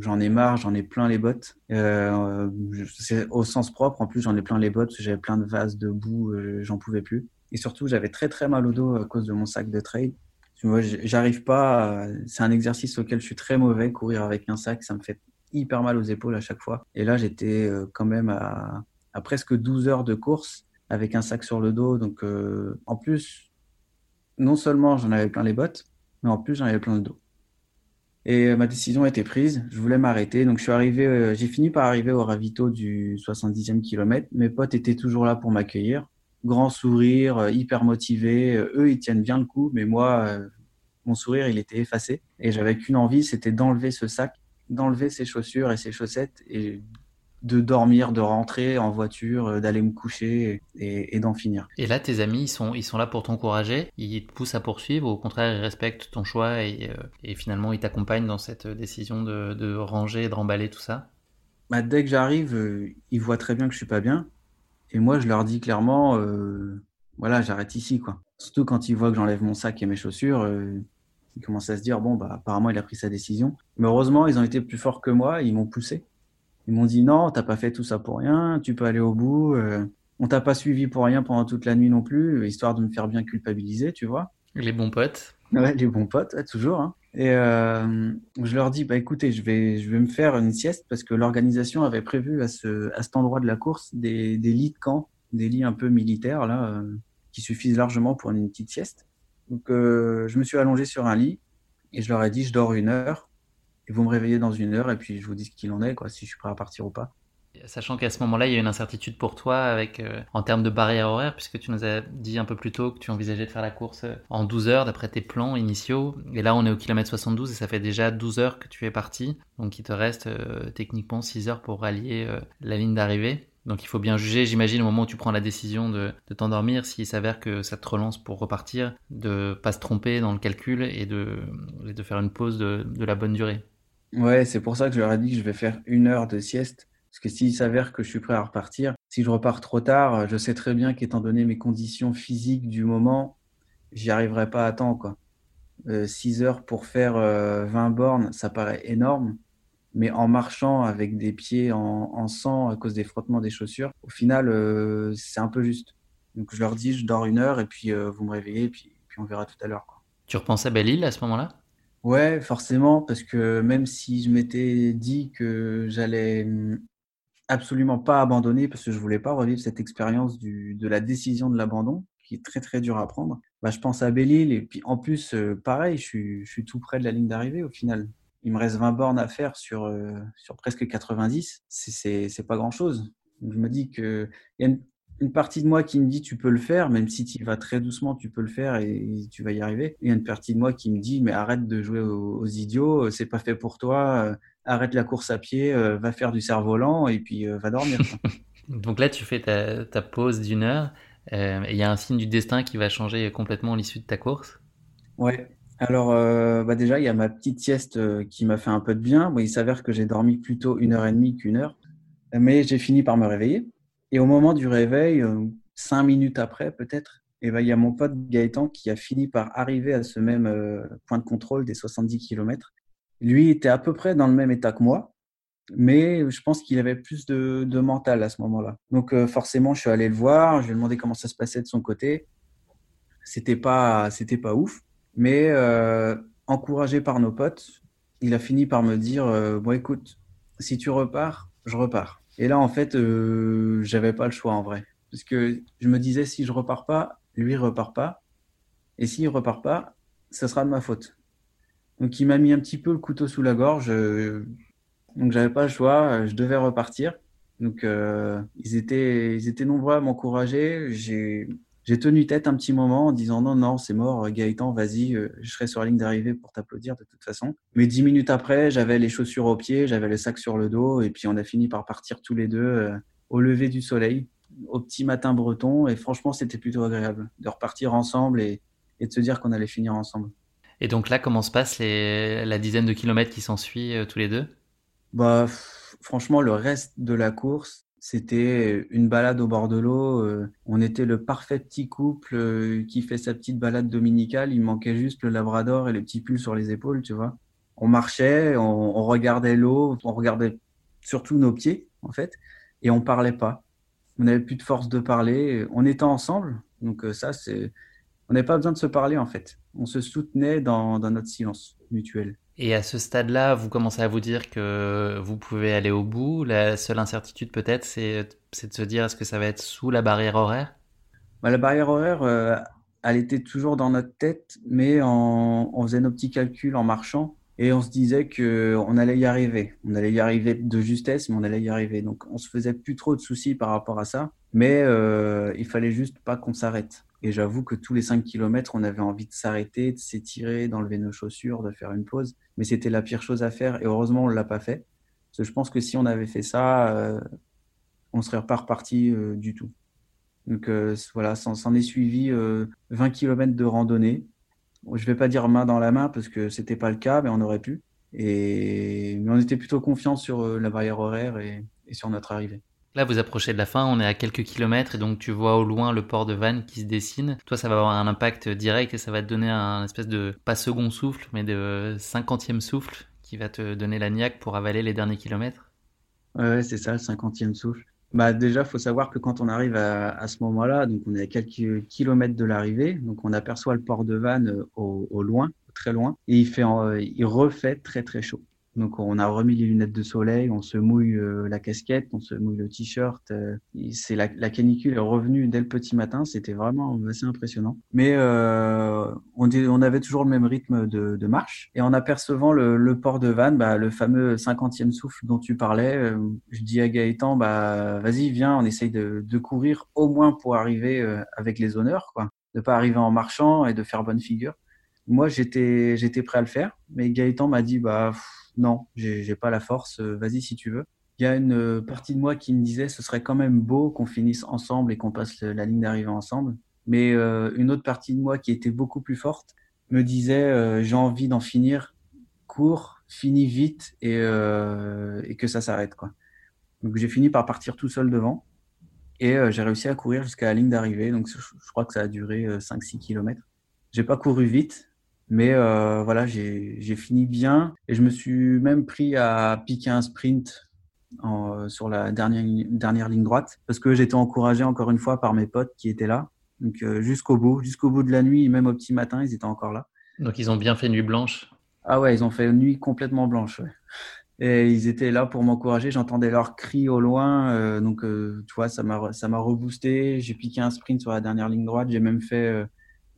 J'en ai marre, j'en ai plein les bottes. Euh, c'est au sens propre. En plus, j'en ai plein les bottes j'avais plein de vases de boue, euh, j'en pouvais plus. Et surtout, j'avais très très mal au dos à cause de mon sac de trail. J'arrive pas. C'est un exercice auquel je suis très mauvais. Courir avec un sac, ça me fait hyper mal aux épaules à chaque fois. Et là, j'étais euh, quand même à, presque 12 heures de course avec un sac sur le dos. Donc, en plus, non seulement j'en avais plein les bottes, mais en plus, j'en avais plein le dos. Et euh, ma décision a été prise. Je voulais m'arrêter. Donc, je suis arrivé, euh, j'ai fini par arriver au ravito du 70e kilomètre. Mes potes étaient toujours là pour m'accueillir. Grand sourire, euh, hyper motivés. Eux, ils tiennent bien le coup, mais moi, mon sourire, il était effacé. Et j'avais qu'une envie, c'était d'enlever ce sac, d'enlever ses chaussures et ses chaussettes et de dormir, de rentrer en voiture, euh, d'aller me coucher et, d'en finir. Et là, tes amis, ils sont, ils sont là pour t'encourager, ils te poussent à poursuivre, ou au contraire, ils respectent ton choix et, et finalement, ils t'accompagnent dans cette décision de, de ranger, de remballer tout ça? Bah, Dès que j'arrive, ils voient très bien que je suis pas bien. Et moi, je leur dis clairement, euh, voilà, j'arrête ici, quoi. Surtout quand ils voient que j'enlève mon sac et mes chaussures, euh, ils commencent à se dire, bon, bah, apparemment, il a pris sa décision. Mais heureusement, ils ont été plus forts que moi, ils m'ont poussé. Ils m'ont dit, non, t'as pas fait tout ça pour rien, tu peux aller au bout. Euh, on t'a pas suivi pour rien pendant toute la nuit non plus, histoire de me faire bien culpabiliser, tu vois. Les bons potes. Ouais, les bons potes, toujours. Hein. Et euh, je leur dis, bah écoutez, je vais, je vais me faire une sieste parce que l'organisation avait prévu à, ce, à cet endroit de la course des, des lits de camp, des lits un peu militaires là, euh, qui suffisent largement pour une petite sieste. Donc euh, je me suis allongé sur un lit et je leur ai dit, je dors une heure et vous me réveillez dans une heure et puis je vous dis ce qu'il en est, quoi, si je suis prêt à partir ou pas. Sachant qu'à ce moment-là, il y a une incertitude pour toi avec, euh, en termes de barrière horaire, puisque tu nous as dit un peu plus tôt que tu envisageais de faire la course euh, en 12 heures d'après tes plans initiaux. Et là, on est au kilomètre 72 et ça fait déjà 12 heures que tu es parti. Donc il te reste euh, techniquement 6 heures pour rallier la ligne d'arrivée. Donc il faut bien juger, j'imagine, au moment où tu prends la décision de, t'endormir, s'il s'avère que ça te relance pour repartir, de pas se tromper dans le calcul et de, de faire une pause de, de la bonne durée. Ouais, c'est pour ça que je leur ai dit que je vais faire une heure de sieste parce que s'il s'avère que je suis prêt à repartir, si je repars trop tard, je sais très bien qu'étant donné mes conditions physiques du moment, j'y arriverai pas à temps. Quoi. 6 euh, heures pour faire 20 euh, bornes, ça paraît énorme. Mais en marchant avec des pieds en, sang à cause des frottements des chaussures, au final, euh, c'est un peu juste. Donc je leur dis, je dors une heure et puis vous me réveillez puis on verra tout à l'heure. Tu repenses à Belle-Île à ce moment-là? Ouais, forcément, parce que même si je m'étais dit que j'allais hum, absolument pas abandonné parce que je voulais pas revivre cette expérience du, de la décision de l'abandon qui est très très dur à prendre. Bah, je pense à Belle-Île et puis en plus, pareil, je suis, je suis, tout près de la ligne d'arrivée au final. Il me reste 20 bornes à faire sur, sur presque 90. C'est pas grand chose. je me dis que partie de moi qui me dit tu peux le faire, même si tu vas très doucement, tu peux le faire et, tu vas y arriver. Il y a une partie de moi qui me dit mais arrête de jouer aux, aux idiots, c'est pas fait pour toi arrête la course à pied, euh, va faire du cerf-volant et puis euh, va dormir. Donc là, tu fais ta, pause d'une heure. Euh, il y a un signe du destin qui va changer complètement l'issue de ta course? Ouais. Alors, bah déjà, il y a ma petite sieste qui m'a fait un peu de bien. il s'avère que j'ai dormi plutôt une heure et demie qu'une heure. Mais j'ai fini par me réveiller. Et au moment du réveil, cinq minutes après peut-être, et ben, il y a mon pote Gaëtan qui a fini par arriver à ce même point de contrôle des 70 km lui était à peu près dans le même état que moi, mais je pense qu'il avait plus de, mental à ce moment-là. Donc euh, forcément, je suis allé le voir, je lui ai demandé comment ça se passait de son côté. C'était pas, c'était pas ouf, mais euh, encouragé par nos potes, il a fini par me dire euh, bon écoute, si tu repars, je repars. Et là en fait, j'avais pas le choix en vrai, parce que je me disais si je repars pas, lui repart pas, et s'il repart pas, ce sera de ma faute. Donc il m'a mis un petit peu le couteau sous la gorge. Euh, donc j'avais pas le choix, euh, je devais repartir. Donc euh, ils étaient ils étaient nombreux à m'encourager. J'ai j'ai tenu tête un petit moment en disant non non c'est mort Gaëtan vas-y je serai sur la ligne d'arrivée pour t'applaudir de toute façon. Mais dix minutes après j'avais les chaussures aux pieds, j'avais le sac sur le dos et puis on a fini par partir tous les deux au lever du soleil, au petit matin breton et franchement c'était plutôt agréable de repartir ensemble et, et de se dire qu'on allait finir ensemble. Et donc là, comment se passe les, la dizaine de kilomètres qui s'ensuit euh, tous les deux? Bah, Franchement, le reste de la course, c'était une balade au bord de l'eau. Euh, on était le parfait petit couple euh, qui fait sa petite balade dominicale. Il manquait juste le labrador et le petit pull sur les épaules, tu vois. On marchait, on, regardait l'eau, on regardait surtout nos pieds, en fait, et on parlait pas. On n'avait plus de force de parler. On était ensemble, donc ça, c'est on n'avait pas besoin de se parler en fait. On se soutenait dans, notre silence mutuel. Et à ce stade-là, vous commencez à vous dire que vous pouvez aller au bout. La seule incertitude peut-être, c'est de se dire est-ce que ça va être sous la barrière horaire? Bah, La barrière horaire, euh, elle était toujours dans notre tête, mais on faisait nos petits calculs en marchant et on se disait qu'on allait y arriver. On allait y arriver de justesse, mais on allait y arriver. Donc on se faisait plus trop de soucis par rapport à ça, mais euh, il fallait juste pas qu'on s'arrête. Et j'avoue que tous les 5 km, on avait envie de s'arrêter, de s'étirer, d'enlever nos chaussures, de faire une pause. Mais c'était la pire chose à faire. Et heureusement, on ne l'a pas fait. Parce que je pense que si on avait fait ça, euh, on serait pas reparti euh, du tout. Donc euh, voilà, s'en est suivi 20 km de randonnée. Je vais pas dire main dans la main parce que c'était pas le cas, mais on aurait pu. Et mais on était plutôt confiant sur la barrière horaire et sur notre arrivée. Là, vous approchez de la fin, on est à quelques kilomètres et donc tu vois au loin le port de Vannes qui se dessine. Toi, ça va avoir un impact direct et ça va te donner un espèce de, pas second souffle, mais de cinquantième souffle qui va te donner la niaque pour avaler les derniers kilomètres. Ouais, c'est ça, le cinquantième souffle. Bah déjà, faut savoir que quand on arrive à, ce moment-là, donc on est à quelques kilomètres de l'arrivée, donc on aperçoit le port de Vannes au, au loin, très loin, et il fait, il refait très très chaud. Donc on a remis les lunettes de soleil, on se mouille euh, la casquette, on se mouille le t-shirt. Euh, c'est la, canicule est revenue dès le petit matin, c'était vraiment assez impressionnant. Mais euh, on, on, avait toujours le même rythme de, marche. Et en apercevant le, port de Vannes, bah, le fameux cinquantième souffle dont tu parlais, je dis à Gaëtan, bah vas-y viens, on essaye de, courir au moins pour arriver avec les honneurs, quoi. De pas arriver en marchant et de faire bonne figure. Moi j'étais j'étais prêt à le faire, mais Gaëtan m'a dit bah non, j'ai pas la force, euh, vas-y si tu veux. Il y a une euh, partie de moi qui me disait ce serait quand même beau qu'on finisse ensemble et qu'on passe la ligne d'arrivée ensemble. Mais euh, une autre partie de moi qui était beaucoup plus forte me disait j'ai envie d'en finir court, fini vite et, et que ça s'arrête. quoi. Donc j'ai fini par partir tout seul devant et j'ai réussi à courir jusqu'à la ligne d'arrivée. Donc je crois que ça a duré 5-6 km. J'ai pas couru vite, mais euh, voilà, j'ai fini bien et je me suis même pris à piquer un sprint en, sur la dernière, dernière ligne droite parce que j'étais encouragé encore une fois par mes potes qui étaient là. Donc euh, jusqu'au bout, jusqu'au bout de la nuit, même au petit matin, ils étaient encore là. Donc ils ont bien fait nuit blanche. Ah ouais, ils ont fait une nuit complètement blanche. Et ils étaient là pour m'encourager. J'entendais leurs cris au loin. Euh, donc, tu vois, ça m'a, ça m'a reboosté. J'ai piqué un sprint sur la dernière ligne droite. J'ai même fait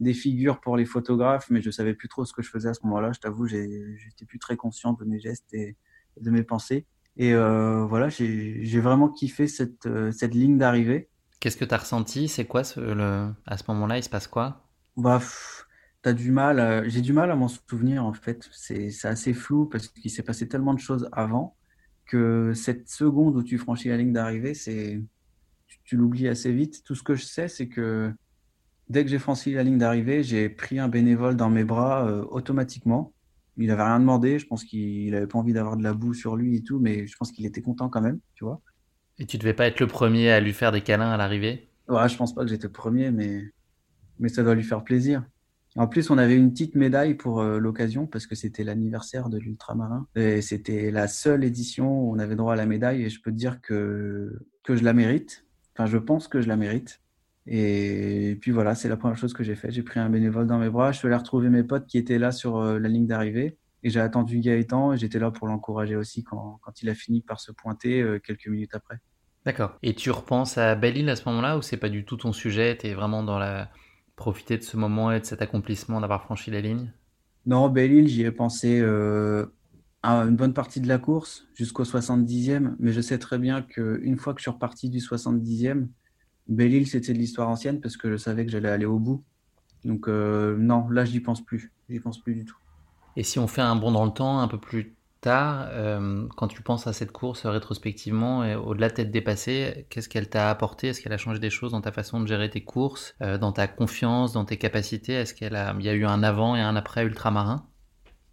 des figures pour les photographes, mais je savais plus trop ce que je faisais à ce moment-là. Je t'avoue, j'étais plus très conscient de mes gestes et de mes pensées. Et euh, voilà, j'ai vraiment kiffé cette, euh, cette ligne d'arrivée. Qu'est-ce que tu as ressenti? C'est quoi ce, le... à ce moment-là? Il se passe quoi? Bah, as du mal. J'ai du mal à m'en souvenir en fait. C'est assez flou parce qu'il s'est passé tellement de choses avant que cette seconde où tu franchis la ligne d'arrivée, c'est tu, tu l'oublies assez vite. Tout ce que je sais, c'est que Dès que j'ai franchi la ligne d'arrivée, j'ai pris un bénévole dans mes bras euh, automatiquement. Il n'avait rien demandé. Je pense qu'il n'avait pas envie d'avoir de la boue sur lui et tout, mais je pense qu'il était content quand même, tu vois. Et tu devais pas être le premier à lui faire des câlins à l'arrivée? Ouais, je pense pas que j'étais le premier, mais, mais ça doit lui faire plaisir. En plus, on avait une petite médaille pour euh, l'occasion parce que c'était l'anniversaire de l'ultramarin et c'était la seule édition où on avait droit à la médaille et je peux te dire que, que je la mérite. Enfin, je pense que je la mérite. Et puis voilà, c'est la première chose que j'ai fait. J'ai pris un bénévole dans mes bras, je suis allé retrouver mes potes qui étaient là sur euh, la ligne d'arrivée. Et j'ai attendu Gaëtan et j'étais là pour l'encourager aussi quand, quand, il a fini par se pointer euh, quelques minutes après. D'accord. Et tu repenses à Belle-Île à ce moment-là ou c'est pas du tout ton sujet? Tu es vraiment dans la profiter de ce moment et de cet accomplissement d'avoir franchi la ligne? Non, Belle-Île, j'y ai pensé euh, à une bonne partie de la course jusqu'au 70e. Mais je sais très bien qu'une fois que je suis reparti du 70e, Belle-Île, c'était de l'histoire ancienne parce que je savais que j'allais aller au bout. Donc euh, non, là, je n'y pense plus. J'y pense plus du tout. Et si on fait un bond dans le temps un peu plus tard, euh, quand tu penses à cette course rétrospectivement, et au-delà de t'être dépassé, qu'est-ce qu'elle t'a apporté? Est-ce qu'elle a changé des choses dans ta façon de gérer tes courses, euh, dans ta confiance, dans tes capacités? Est-ce qu'il y a eu un avant et un après ultramarin?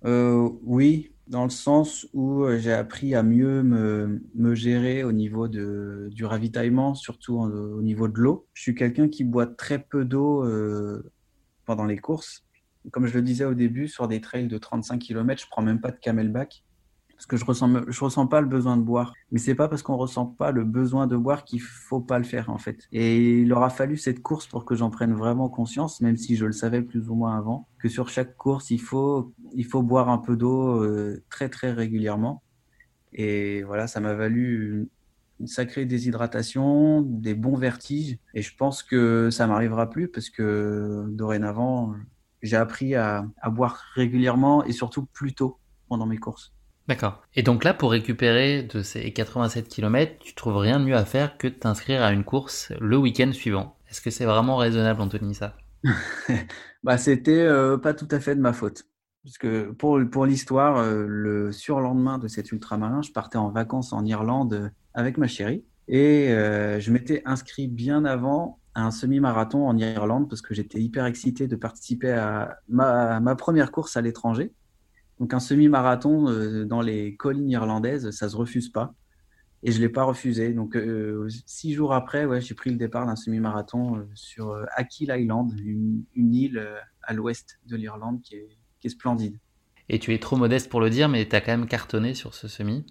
Oui, dans le sens où euh, j'ai appris à mieux me, gérer au niveau de, du ravitaillement, surtout au niveau de l'eau. Je suis quelqu'un qui boit très peu d'eau euh, pendant les courses. Comme je le disais au début, sur des trails de 35 km, je prends même pas de camelback parce que je ressens je ressens pas le besoin de boire. Mais c'est pas parce qu'on ressent pas le besoin de boire qu'il faut pas le faire en fait. Et il aura fallu cette course pour que j'en prenne vraiment conscience, même si je le savais plus ou moins avant, que sur chaque course il faut boire un peu d'eau euh, très très régulièrement. Et voilà, ça m'a valu une sacrée déshydratation, des bons vertiges. Et je pense que ça m'arrivera plus parce que dorénavant, j'ai appris à boire régulièrement et surtout plus tôt pendant mes courses. D'accord. Et donc là, pour récupérer de ces 87 km, tu trouves rien de mieux à faire que de t'inscrire à une course le week-end suivant. Est-ce que c'est vraiment raisonnable, Anthony, ça? Bah, c'était euh, pas tout à fait de ma faute. Parce que pour, pour l'histoire, euh, le surlendemain de cet ultramarin, je partais en vacances en Irlande avec ma chérie. Et euh, je m'étais inscrit bien avant à un semi-marathon en Irlande parce que j'étais hyper excité de participer à ma première course à l'étranger. Donc un semi-marathon euh, dans les collines irlandaises, ça se refuse pas. Et je l'ai pas refusé. Donc euh, six jours après, ouais, j'ai pris le départ d'un semi-marathon euh, sur Achill Island, une, une île à l'ouest de l'Irlande qui est, qui est splendide. Et tu es trop modeste pour le dire, mais tu as quand même cartonné sur ce semi?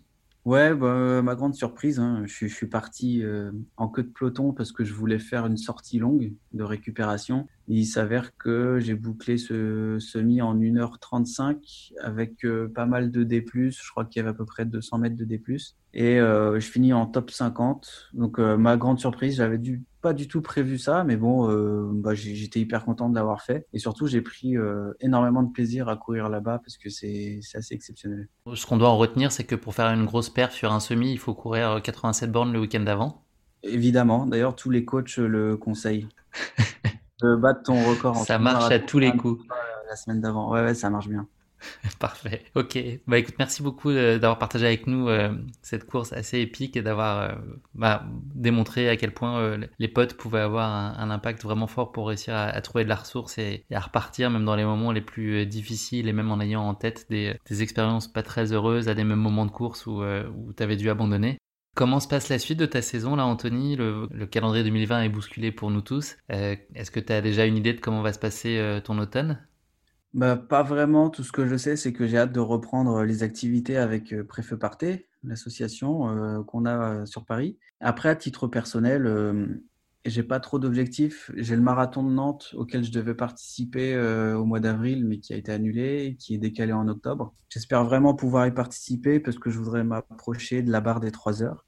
Ouais, bah, ma grande surprise, hein, je, suis- je suis parti en queue de peloton parce que je voulais faire une sortie longue de récupération. Il s'avère que j'ai bouclé ce semi en 1h35 avec euh, pas mal de D+. Je crois qu'il y avait à peu près 200 mètres de D+. Et euh, je finis en top 50. Donc euh, ma grande surprise, j'avais dû, pas du tout prévu ça, mais bon, euh, bah, j'étais hyper content de l'avoir fait. Et surtout, j'ai pris euh, énormément de plaisir à courir là-bas parce que c'est c'est assez exceptionnel. Ce qu'on doit en retenir, c'est que pour faire une grosse perf sur un semi, il faut courir 87 bornes le week-end d'avant. Évidemment, d'ailleurs, tous les coachs le conseillent. De battre ton record en Ça marche à tous les coups. la semaine d'avant. Ouais, ouais, ça marche bien. Parfait. Ok. Bah écoute, merci beaucoup d'avoir partagé avec nous euh, cette course assez épique et d'avoir euh, bah, démontré à quel point euh, les potes pouvaient avoir un, un impact vraiment fort pour réussir à, à trouver de la ressource et, et à repartir même dans les moments les plus difficiles et même en ayant en tête des, des expériences pas très heureuses à des mêmes moments de course où, où tu avais dû abandonner. Comment se passe la suite de ta saison là, Anthony? Le, le calendrier 2020 est bousculé pour nous tous. Euh, Est-ce que tu as déjà une idée de comment va se passer euh, ton automne? Bah, pas vraiment. Tout ce que je sais, c'est que j'ai hâte de reprendre les activités avec euh, Préfeu Partez, l'association euh, qu'on a euh, sur Paris. Après, à titre personnel, euh, j'ai pas trop d'objectifs. J'ai le marathon de Nantes auquel je devais participer euh, au mois d'avril, mais qui a été annulé qui est décalé en octobre. J'espère vraiment pouvoir y participer parce que je voudrais m'approcher de la barre des 3 heures.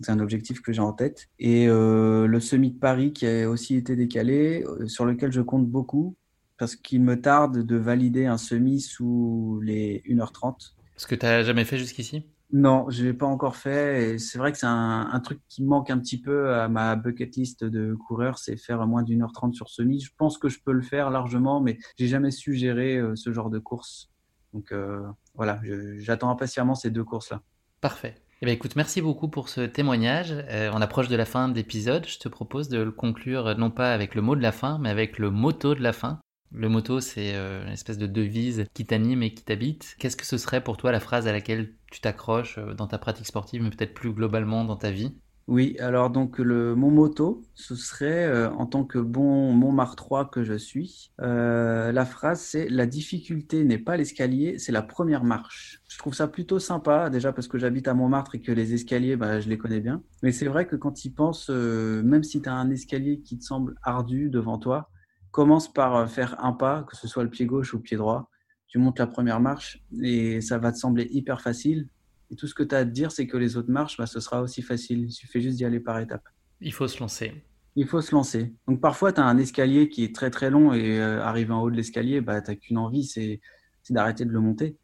C'est un objectif que j'ai en tête. Et euh, le semi de Paris qui a aussi été décalé, euh, sur lequel je compte beaucoup parce qu'il me tarde de valider un semi sous les 1h30. Ce que tu n'as jamais fait jusqu'ici? Non, je l'ai pas encore fait. C'est vrai que c'est un, un truc qui manque un petit peu à ma bucket list de coureur, c'est faire moins d'une heure trente sur semi. Je pense que je peux le faire largement, mais j'ai jamais su gérer euh, ce genre de course. Donc euh, voilà, j'attends impatiemment ces deux courses-là. Parfait. Eh bien, écoute, merci beaucoup pour ce témoignage. Euh, on approche de la fin de l'épisode. Je te propose de le conclure non pas avec le mot de la fin, mais avec le motto de la fin. Le motto, c'est euh, une espèce de devise qui t'anime et qui t'habite. Qu'est-ce que ce serait pour toi la phrase à laquelle tu t'accroches euh, dans ta pratique sportive, mais peut-être plus globalement dans ta vie? Oui, alors donc le mon motto, ce serait euh, en tant que bon Montmartrois que je suis, euh, la phrase c'est la difficulté n'est pas l'escalier, c'est la première marche. Je trouve ça plutôt sympa déjà parce que j'habite à Montmartre et que les escaliers, bah, je les connais bien. Mais c'est vrai que quand y penses, euh, même si tu as un escalier qui te semble ardu devant toi, commence par faire un pas, que ce soit le pied gauche ou le pied droit. Tu montes la première marche et ça va te sembler hyper facile. Et tout ce que tu as à te dire, c'est que les autres marches, bah, ce sera aussi facile. Il suffit juste d'y aller par étapes. Il faut se lancer. Il faut se lancer. Donc parfois, tu as un escalier qui est très très long et euh, arrivé en haut de l'escalier, bah, tu n'as qu'une envie, c'est c'est d'arrêter de le monter.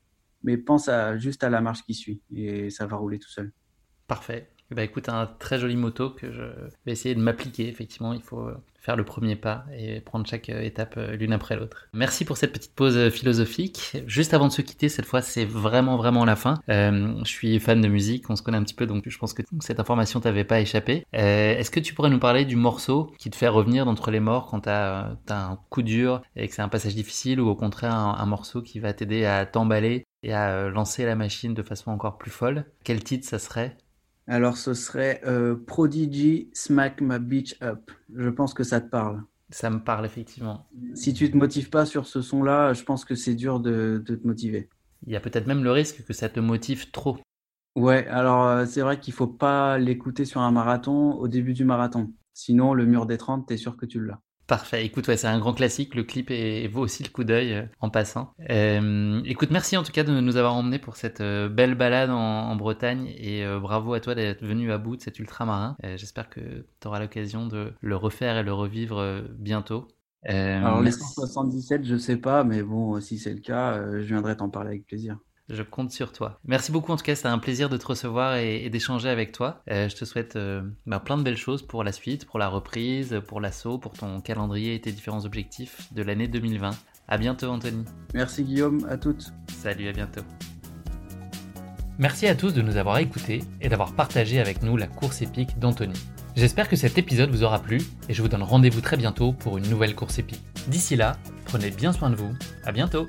Mais pense à, juste à la marche qui suit et ça va rouler tout seul. Parfait. Ben, écoute, un très joli motto que je vais essayer de m'appliquer. Effectivement, il faut faire le premier pas et prendre chaque euh, étape euh, l'une après l'autre. Merci pour cette petite pause euh, philosophique. Juste avant de se quitter, cette fois, c'est vraiment, vraiment la fin. Je suis fan de musique, on se connaît un petit peu, donc je pense que cette information t'avait pas échappé. Est-ce que tu pourrais nous parler du morceau qui te fait revenir d'entre les morts quand t'as as un coup dur et que c'est un passage difficile ou au contraire un, morceau qui va t'aider à t'emballer et à lancer la machine de façon encore plus folle? Quel titre ça serait? Alors ce serait euh, Prodigy Smack My Beach Up. Je pense que ça te parle. Ça me parle effectivement. Si tu te motives pas sur ce son-là, je pense que c'est dur de, de te motiver. Il y a peut-être même le risque que ça te motive trop. Ouais, alors euh, c'est vrai qu'il faut pas l'écouter sur un marathon au début du marathon. Sinon, le mur des 30, t'es sûr que tu l'as. Parfait. Écoute, ouais, c'est un grand classique. Le clip est, vaut aussi le coup d'œil euh, en passant. Euh, écoute, merci en tout cas de nous avoir emmenés pour cette euh, belle balade en, en Bretagne et euh, bravo à toi d'être venu à bout de cet ultramarin. Euh, J'espère que tu auras l'occasion de le refaire et le revivre bientôt. Alors les merci. 177, je sais pas, mais bon, si c'est le cas, je viendrai t'en parler avec plaisir. Je compte sur toi. Merci beaucoup en tout cas, c'était un plaisir de te recevoir et, et d'échanger avec toi. Euh, je te souhaite euh, bah, plein de belles choses pour la suite, pour la reprise, pour l'assaut, pour ton calendrier et tes différents objectifs de l'année 2020. À bientôt Anthony. Merci Guillaume, à toutes. Salut, à bientôt. Merci à tous de nous avoir écoutés et d'avoir partagé avec nous la course épique d'Anthony. J'espère que cet épisode vous aura plu et je vous donne rendez-vous très bientôt pour une nouvelle course épique. D'ici là, prenez bien soin de vous. À bientôt.